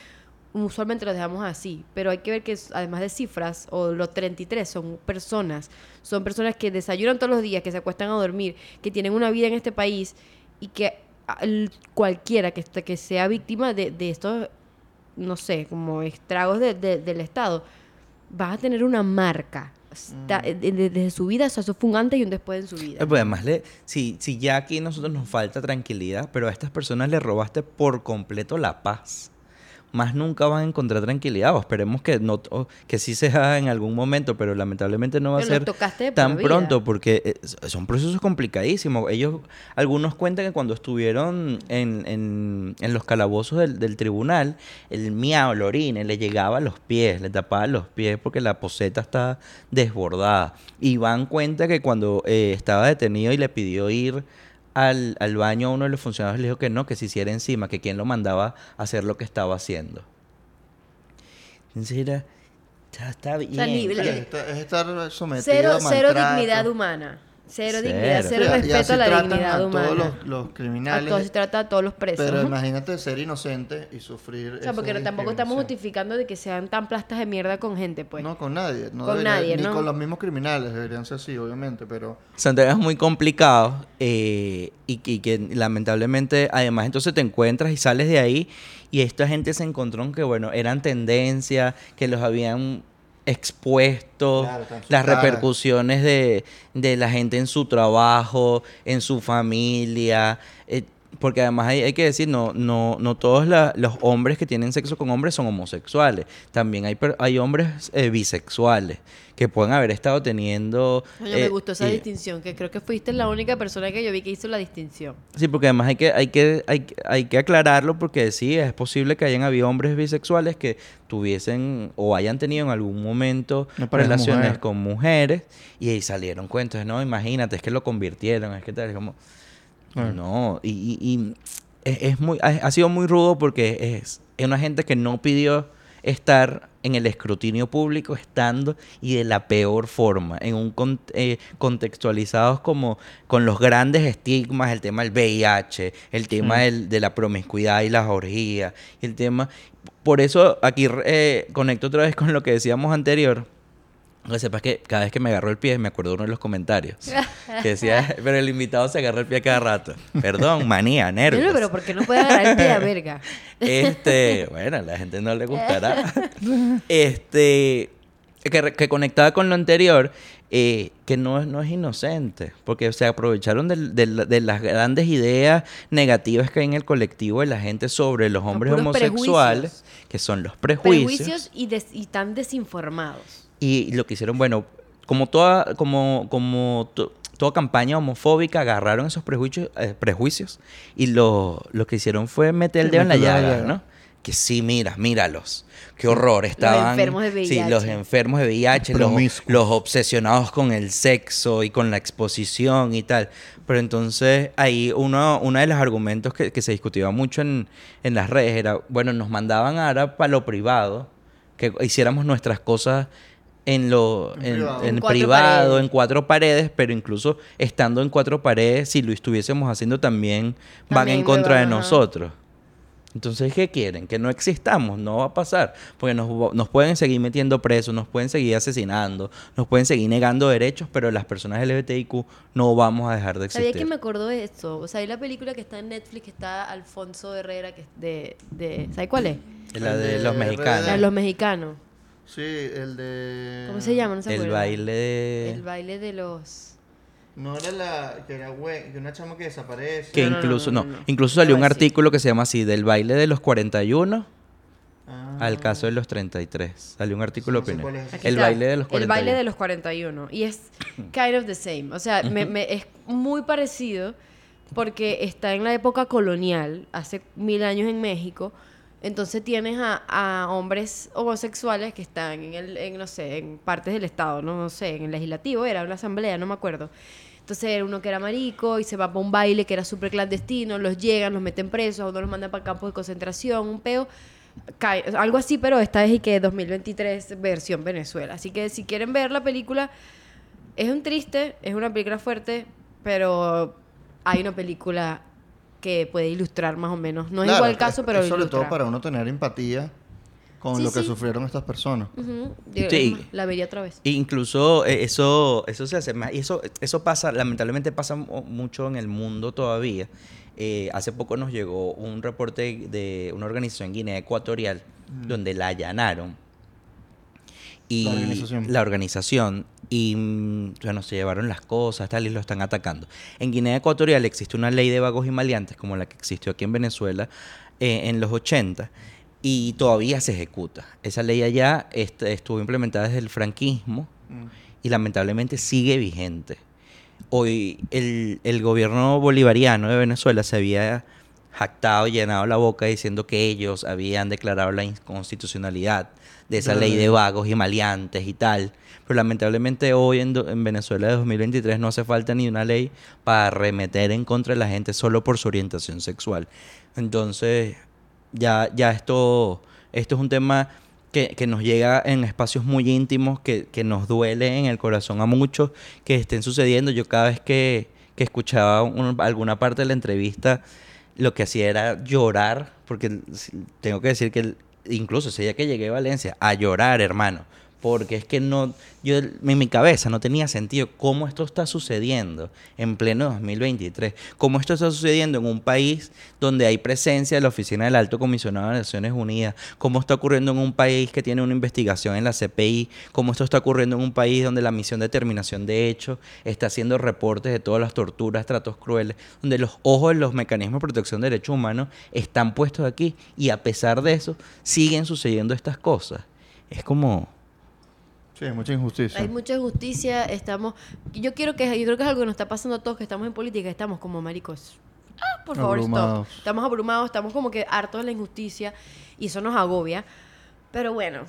Speaker 1: usualmente los dejamos así, pero hay que ver que además de cifras o los 33 son personas, son personas que desayunan todos los días, que se acuestan a dormir, que tienen una vida en este país y que a- el- cualquiera que, sea víctima de, de estos, no sé, como estragos de- de- del Estado, va a tener una marca. Está- de- desde su vida, o sea, eso fue un antes y un después en su vida.
Speaker 3: Eh, Pues además, le, si, si ya aquí nosotros nos falta tranquilidad, pero a estas personas le robaste por completo la paz. Más nunca van a encontrar tranquilidad. O esperemos que no que sí se haga en algún momento, pero lamentablemente no va
Speaker 1: Pero
Speaker 3: a ser
Speaker 1: tocaste
Speaker 3: tan
Speaker 1: vida.
Speaker 3: pronto porque eh, son procesos complicadísimos. Ellos, algunos cuentan que cuando estuvieron en, en- en los calabozos del, del tribunal, el miau, el orine, le llegaba a los pies, le tapaba los pies porque la poseta estaba desbordada. Y van cuenta que cuando eh, estaba detenido y le pidió ir al, al baño a uno de los funcionarios, le dijo que no, que se hiciera encima, que quien lo mandaba a hacer lo que estaba haciendo. Entonces era, está, está bien.
Speaker 1: sea,
Speaker 2: es estar- es estar sometido
Speaker 1: Cero,
Speaker 2: a
Speaker 1: cero
Speaker 2: maltrato.
Speaker 1: dignidad humana. Cero,
Speaker 3: Cero.
Speaker 1: dignidad, cero
Speaker 2: Sí,
Speaker 1: respeto
Speaker 2: así
Speaker 1: a la
Speaker 2: tratan
Speaker 1: dignidad
Speaker 2: a
Speaker 1: humana.
Speaker 2: todos los, los
Speaker 1: a
Speaker 2: criminales.
Speaker 1: todos, se trata a todos los presos.
Speaker 2: pero
Speaker 1: ¿no?
Speaker 2: imagínate ser inocente y sufrir.
Speaker 1: O sea, porque
Speaker 2: esa
Speaker 1: tampoco estamos justificando de que sean tan plastas de mierda con gente, pues.
Speaker 2: No, con nadie. No
Speaker 1: Con
Speaker 2: debería-
Speaker 1: nadie,
Speaker 2: Ni
Speaker 1: ¿no?
Speaker 2: con los mismos criminales deberían ser así, obviamente, pero.
Speaker 3: Son temas muy complicados eh, y, que- y que lamentablemente además entonces te encuentras y sales de ahí y esta gente se encontró en que bueno, eran tendencias, que los habían expuesto,
Speaker 2: Claro,
Speaker 3: las repercusiones de, de la gente en su trabajo, en su familia. eh, porque además hay, hay que decir, no, no, no todos la- los hombres que tienen sexo con hombres son homosexuales. También hay, per- hay hombres eh, bisexuales que pueden haber estado teniendo...
Speaker 1: Coño, me
Speaker 3: eh,
Speaker 1: gustó esa
Speaker 3: y-
Speaker 1: distinción, que creo que fuiste la única persona que yo vi que hizo la distinción.
Speaker 3: Sí, porque además hay que, hay que, hay, que- hay que aclararlo porque sí, es posible que hayan habido hombres bisexuales que tuviesen o hayan tenido en algún momento relaciones
Speaker 2: mujer.
Speaker 3: con mujeres y ahí salieron cuentos, no, imagínate, es que lo convirtieron, es que tal, es como... No, y, y- y es, es muy, ha, ha sido muy rudo porque es, es una gente que no pidió estar en el escrutinio público estando y de la peor forma, en un con- eh, contextualizados como con los grandes estigmas, el tema del VIH, el tema del- de la promiscuidad y las orgías, el tema... Por eso aquí eh, conecto otra vez con lo que decíamos anterior, que sepas que cada vez que me agarró el pie, me acuerdo de uno de los comentarios. Que decía, pero el invitado se agarra el pie cada rato. Perdón, manía, nervios.
Speaker 1: Pero, pero ¿por qué no puede agarrar el pie a verga?
Speaker 3: Este, bueno, a la gente no le gustará. Este, que, que conectaba con lo anterior, eh, que no, es- no es inocente, porque se aprovecharon del- de las grandes ideas negativas que hay en el colectivo de la gente sobre los hombres homosexuales, que son los prejuicios.
Speaker 1: Prejuicios y, des- y tan desinformados.
Speaker 3: Y lo que hicieron, bueno, como toda, como, como to- toda campaña homofóbica, agarraron esos prejuicios, eh, prejuicios y lo, lo que hicieron fue meter el
Speaker 2: Sí,
Speaker 3: dedo en la llaga,
Speaker 2: llaga.
Speaker 3: ¿no? Que sí, mira, míralos. Qué horror, estaban...
Speaker 1: enfermos de
Speaker 3: Sí,
Speaker 1: VIH.
Speaker 3: los enfermos de VIH, los, los obsesionados con el sexo y con la exposición y tal. Pero entonces ahí uno, uno de los argumentos que, que se discutía mucho en, en las redes era, bueno, nos mandaban ahora para lo privado, que hiciéramos nuestras cosas en lo
Speaker 2: En
Speaker 3: en,
Speaker 2: privado.
Speaker 3: en
Speaker 1: En cuatro
Speaker 3: privado,
Speaker 1: paredes.
Speaker 3: en cuatro paredes, pero incluso estando en cuatro paredes, si lo estuviésemos haciendo también van en contra de
Speaker 1: van,
Speaker 3: nosotros. Entonces, ¿qué quieren? Que no existamos, no va a pasar, porque nos, nos pueden seguir metiendo presos, nos pueden seguir asesinando, nos pueden seguir negando derechos, pero las personas LGBTIQ no vamos a dejar de
Speaker 1: ¿Sabía
Speaker 3: existir.
Speaker 1: que me acordó de esto? O sea, hay la película que está en Netflix, que está Alfonso Herrera, que es de... de ¿Sabes cuál es?
Speaker 3: La de los mexicanos.
Speaker 1: La de los mexicanos.
Speaker 2: Sí, el de.
Speaker 1: ¿Cómo se llama? No se
Speaker 3: el baile de...
Speaker 1: El baile de los...
Speaker 2: No era la. Que era güey, que una chama que desaparece.
Speaker 3: Que
Speaker 1: No, no, no,
Speaker 3: incluso,
Speaker 1: no,
Speaker 3: no,
Speaker 1: no, no.
Speaker 3: incluso salió un artículo que se llama así, del baile de los 41
Speaker 2: Ah.
Speaker 3: al caso de los 33. Salió un artículo
Speaker 2: sé
Speaker 3: opinión.
Speaker 2: es
Speaker 3: El
Speaker 1: está.
Speaker 3: baile de los 41.
Speaker 1: El baile de los 41. Y es kind of the same. O sea, me- me- es muy parecido porque está en la época colonial, hace mil años en México. Entonces tienes a, a hombres homosexuales que están en el, en, no sé, en partes del Estado, no, no sé, en el legislativo, era una asamblea, no me acuerdo. Entonces uno que era marico y se va para un baile que era súper clandestino, los llegan, los meten presos, uno los mandan para campos de concentración, un peo. algo así, pero esta es y que 2023 versión Venezuela. Así que si quieren ver la película, es un triste, es una película fuerte, pero hay una película que puede ilustrar más o menos. No es
Speaker 2: Claro,
Speaker 1: igual el caso, pero
Speaker 2: es sobre
Speaker 1: ilustra.
Speaker 2: todo para uno tener empatía con
Speaker 1: Sí,
Speaker 2: lo que
Speaker 1: sí.
Speaker 2: sufrieron estas personas.
Speaker 1: Yo-
Speaker 3: Sí.
Speaker 1: más, La vería otra vez.
Speaker 3: Incluso eh, eso, eso se hace más. Y eso, eso pasa, lamentablemente pasa mu- mucho en el mundo todavía. Eh, hace poco nos llegó un reporte de una organización en Guinea Ecuatorial donde la allanaron. Y
Speaker 2: La organización.
Speaker 3: la organización, y mm, bueno, se llevaron las cosas tal y lo están atacando. En Guinea Ecuatorial existe una ley de vagos y maleantes como la que existió aquí en Venezuela eh, en los 80 y todavía se ejecuta. Esa ley allá est- estuvo implementada desde el franquismo y lamentablemente sigue vigente. Hoy el, el gobierno bolivariano de Venezuela se había jactado llenado la boca diciendo que ellos habían declarado la inconstitucionalidad de esa ley de vagos y maleantes y tal. Pero lamentablemente hoy en, Venezuela de 2023 no hace falta ni una ley para arremeter en contra de la gente solo por su orientación sexual. Entonces, ya, ya esto, esto es un tema que, que nos llega en espacios muy íntimos, que, que nos duele en el corazón a muchos que estén sucediendo. Yo cada vez que, que escuchaba un- alguna parte de la entrevista, lo que hacía era llorar, porque tengo que decir que el- incluso ese día que llegué a Valencia, a llorar, hermano. Porque es que no, yo en mi cabeza no tenía sentido cómo esto está sucediendo en pleno 2023. Cómo esto está sucediendo en un país donde hay presencia de la Oficina del Alto Comisionado de Naciones Unidas. Cómo está ocurriendo en un país que tiene una investigación en la CPI. Cómo esto está ocurriendo en un país donde la misión de determinación de hechos está haciendo reportes de todas las torturas, tratos crueles. Donde los ojos de los mecanismos de protección de derechos humanos están puestos aquí. Y a pesar de eso, siguen sucediendo estas cosas. Es como...
Speaker 2: Sí, hay mucha injusticia.
Speaker 1: Hay mucha justicia, estamos... Yo quiero que... Yo creo que es algo que nos está pasando a todos que estamos en política, estamos como maricos. Ah, por favor,
Speaker 2: Abrumados.
Speaker 1: stop. Estamos abrumados, estamos como que hartos de la injusticia y eso nos agobia. Pero bueno,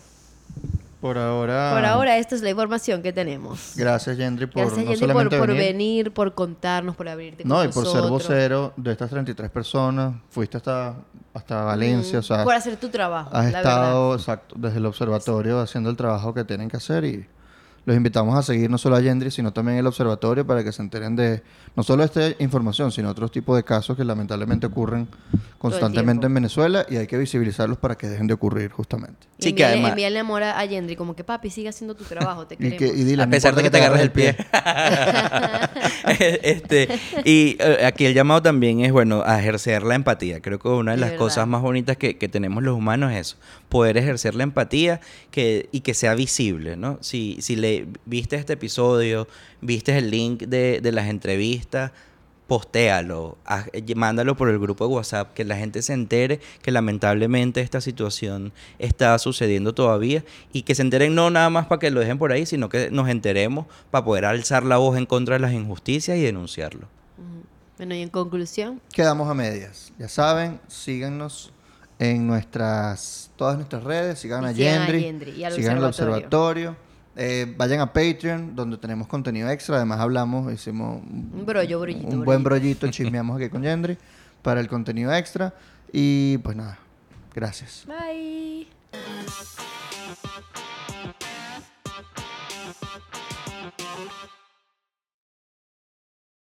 Speaker 2: Por ahora.
Speaker 1: por ahora esta es la información que tenemos.
Speaker 2: Gracias, Gendry, por
Speaker 1: Gracias,
Speaker 2: no
Speaker 1: Yendi, por,
Speaker 2: solamente
Speaker 1: por
Speaker 2: venir,
Speaker 1: venir, por contarnos, por abrirte con
Speaker 2: No, y por ser vocero de estas 33 personas. Fuiste hasta, hasta Valencia, o sea,
Speaker 1: Por hacer tu trabajo,
Speaker 2: has
Speaker 1: la
Speaker 2: estado exacto, desde el observatorio haciendo el trabajo que tienen que hacer y los invitamos a seguir no solo a Gendry, sino también el observatorio para que se enteren de no solo esta información, sino otros tipos de casos que lamentablemente ocurren constantemente en Venezuela y hay que visibilizarlos para que dejen de ocurrir justamente.
Speaker 1: Y
Speaker 3: Sí, que
Speaker 1: envíale,
Speaker 3: además-
Speaker 1: envíale amor a Yendri, como que papi, sigue haciendo tu trabajo, te
Speaker 2: Y,
Speaker 1: queremos.
Speaker 2: que, y dile,
Speaker 3: a
Speaker 2: no
Speaker 3: pesar de que te agarres el pie. este, y eh, aquí el llamado también es, bueno, a ejercer la empatía. Creo que una de las cosas más bonitas que, que tenemos los humanos es eso, poder ejercer la empatía que, y que sea visible, ¿no? Si, si le viste este episodio, viste el link de, de las entrevistas, postéalo, haz- eh, mándalo por el grupo de WhatsApp, que la gente se entere que lamentablemente esta situación está sucediendo todavía y que se enteren no nada más para que lo dejen por ahí, sino que nos enteremos para poder alzar la voz en contra de las injusticias y denunciarlo.
Speaker 1: Bueno, y en conclusión,
Speaker 2: Quedamos a medias. Ya saben, síganos en nuestras todas nuestras redes, sigan a Yendri, sigan al observatorio. Eh, vayan a Patreon, donde tenemos contenido extra. Además, hablamos, hicimos
Speaker 1: Un brollo, brollito,
Speaker 2: un buen
Speaker 1: brollito.
Speaker 2: brollito, chismeamos aquí con Yendri para el contenido extra. Y pues nada, gracias.
Speaker 1: bye.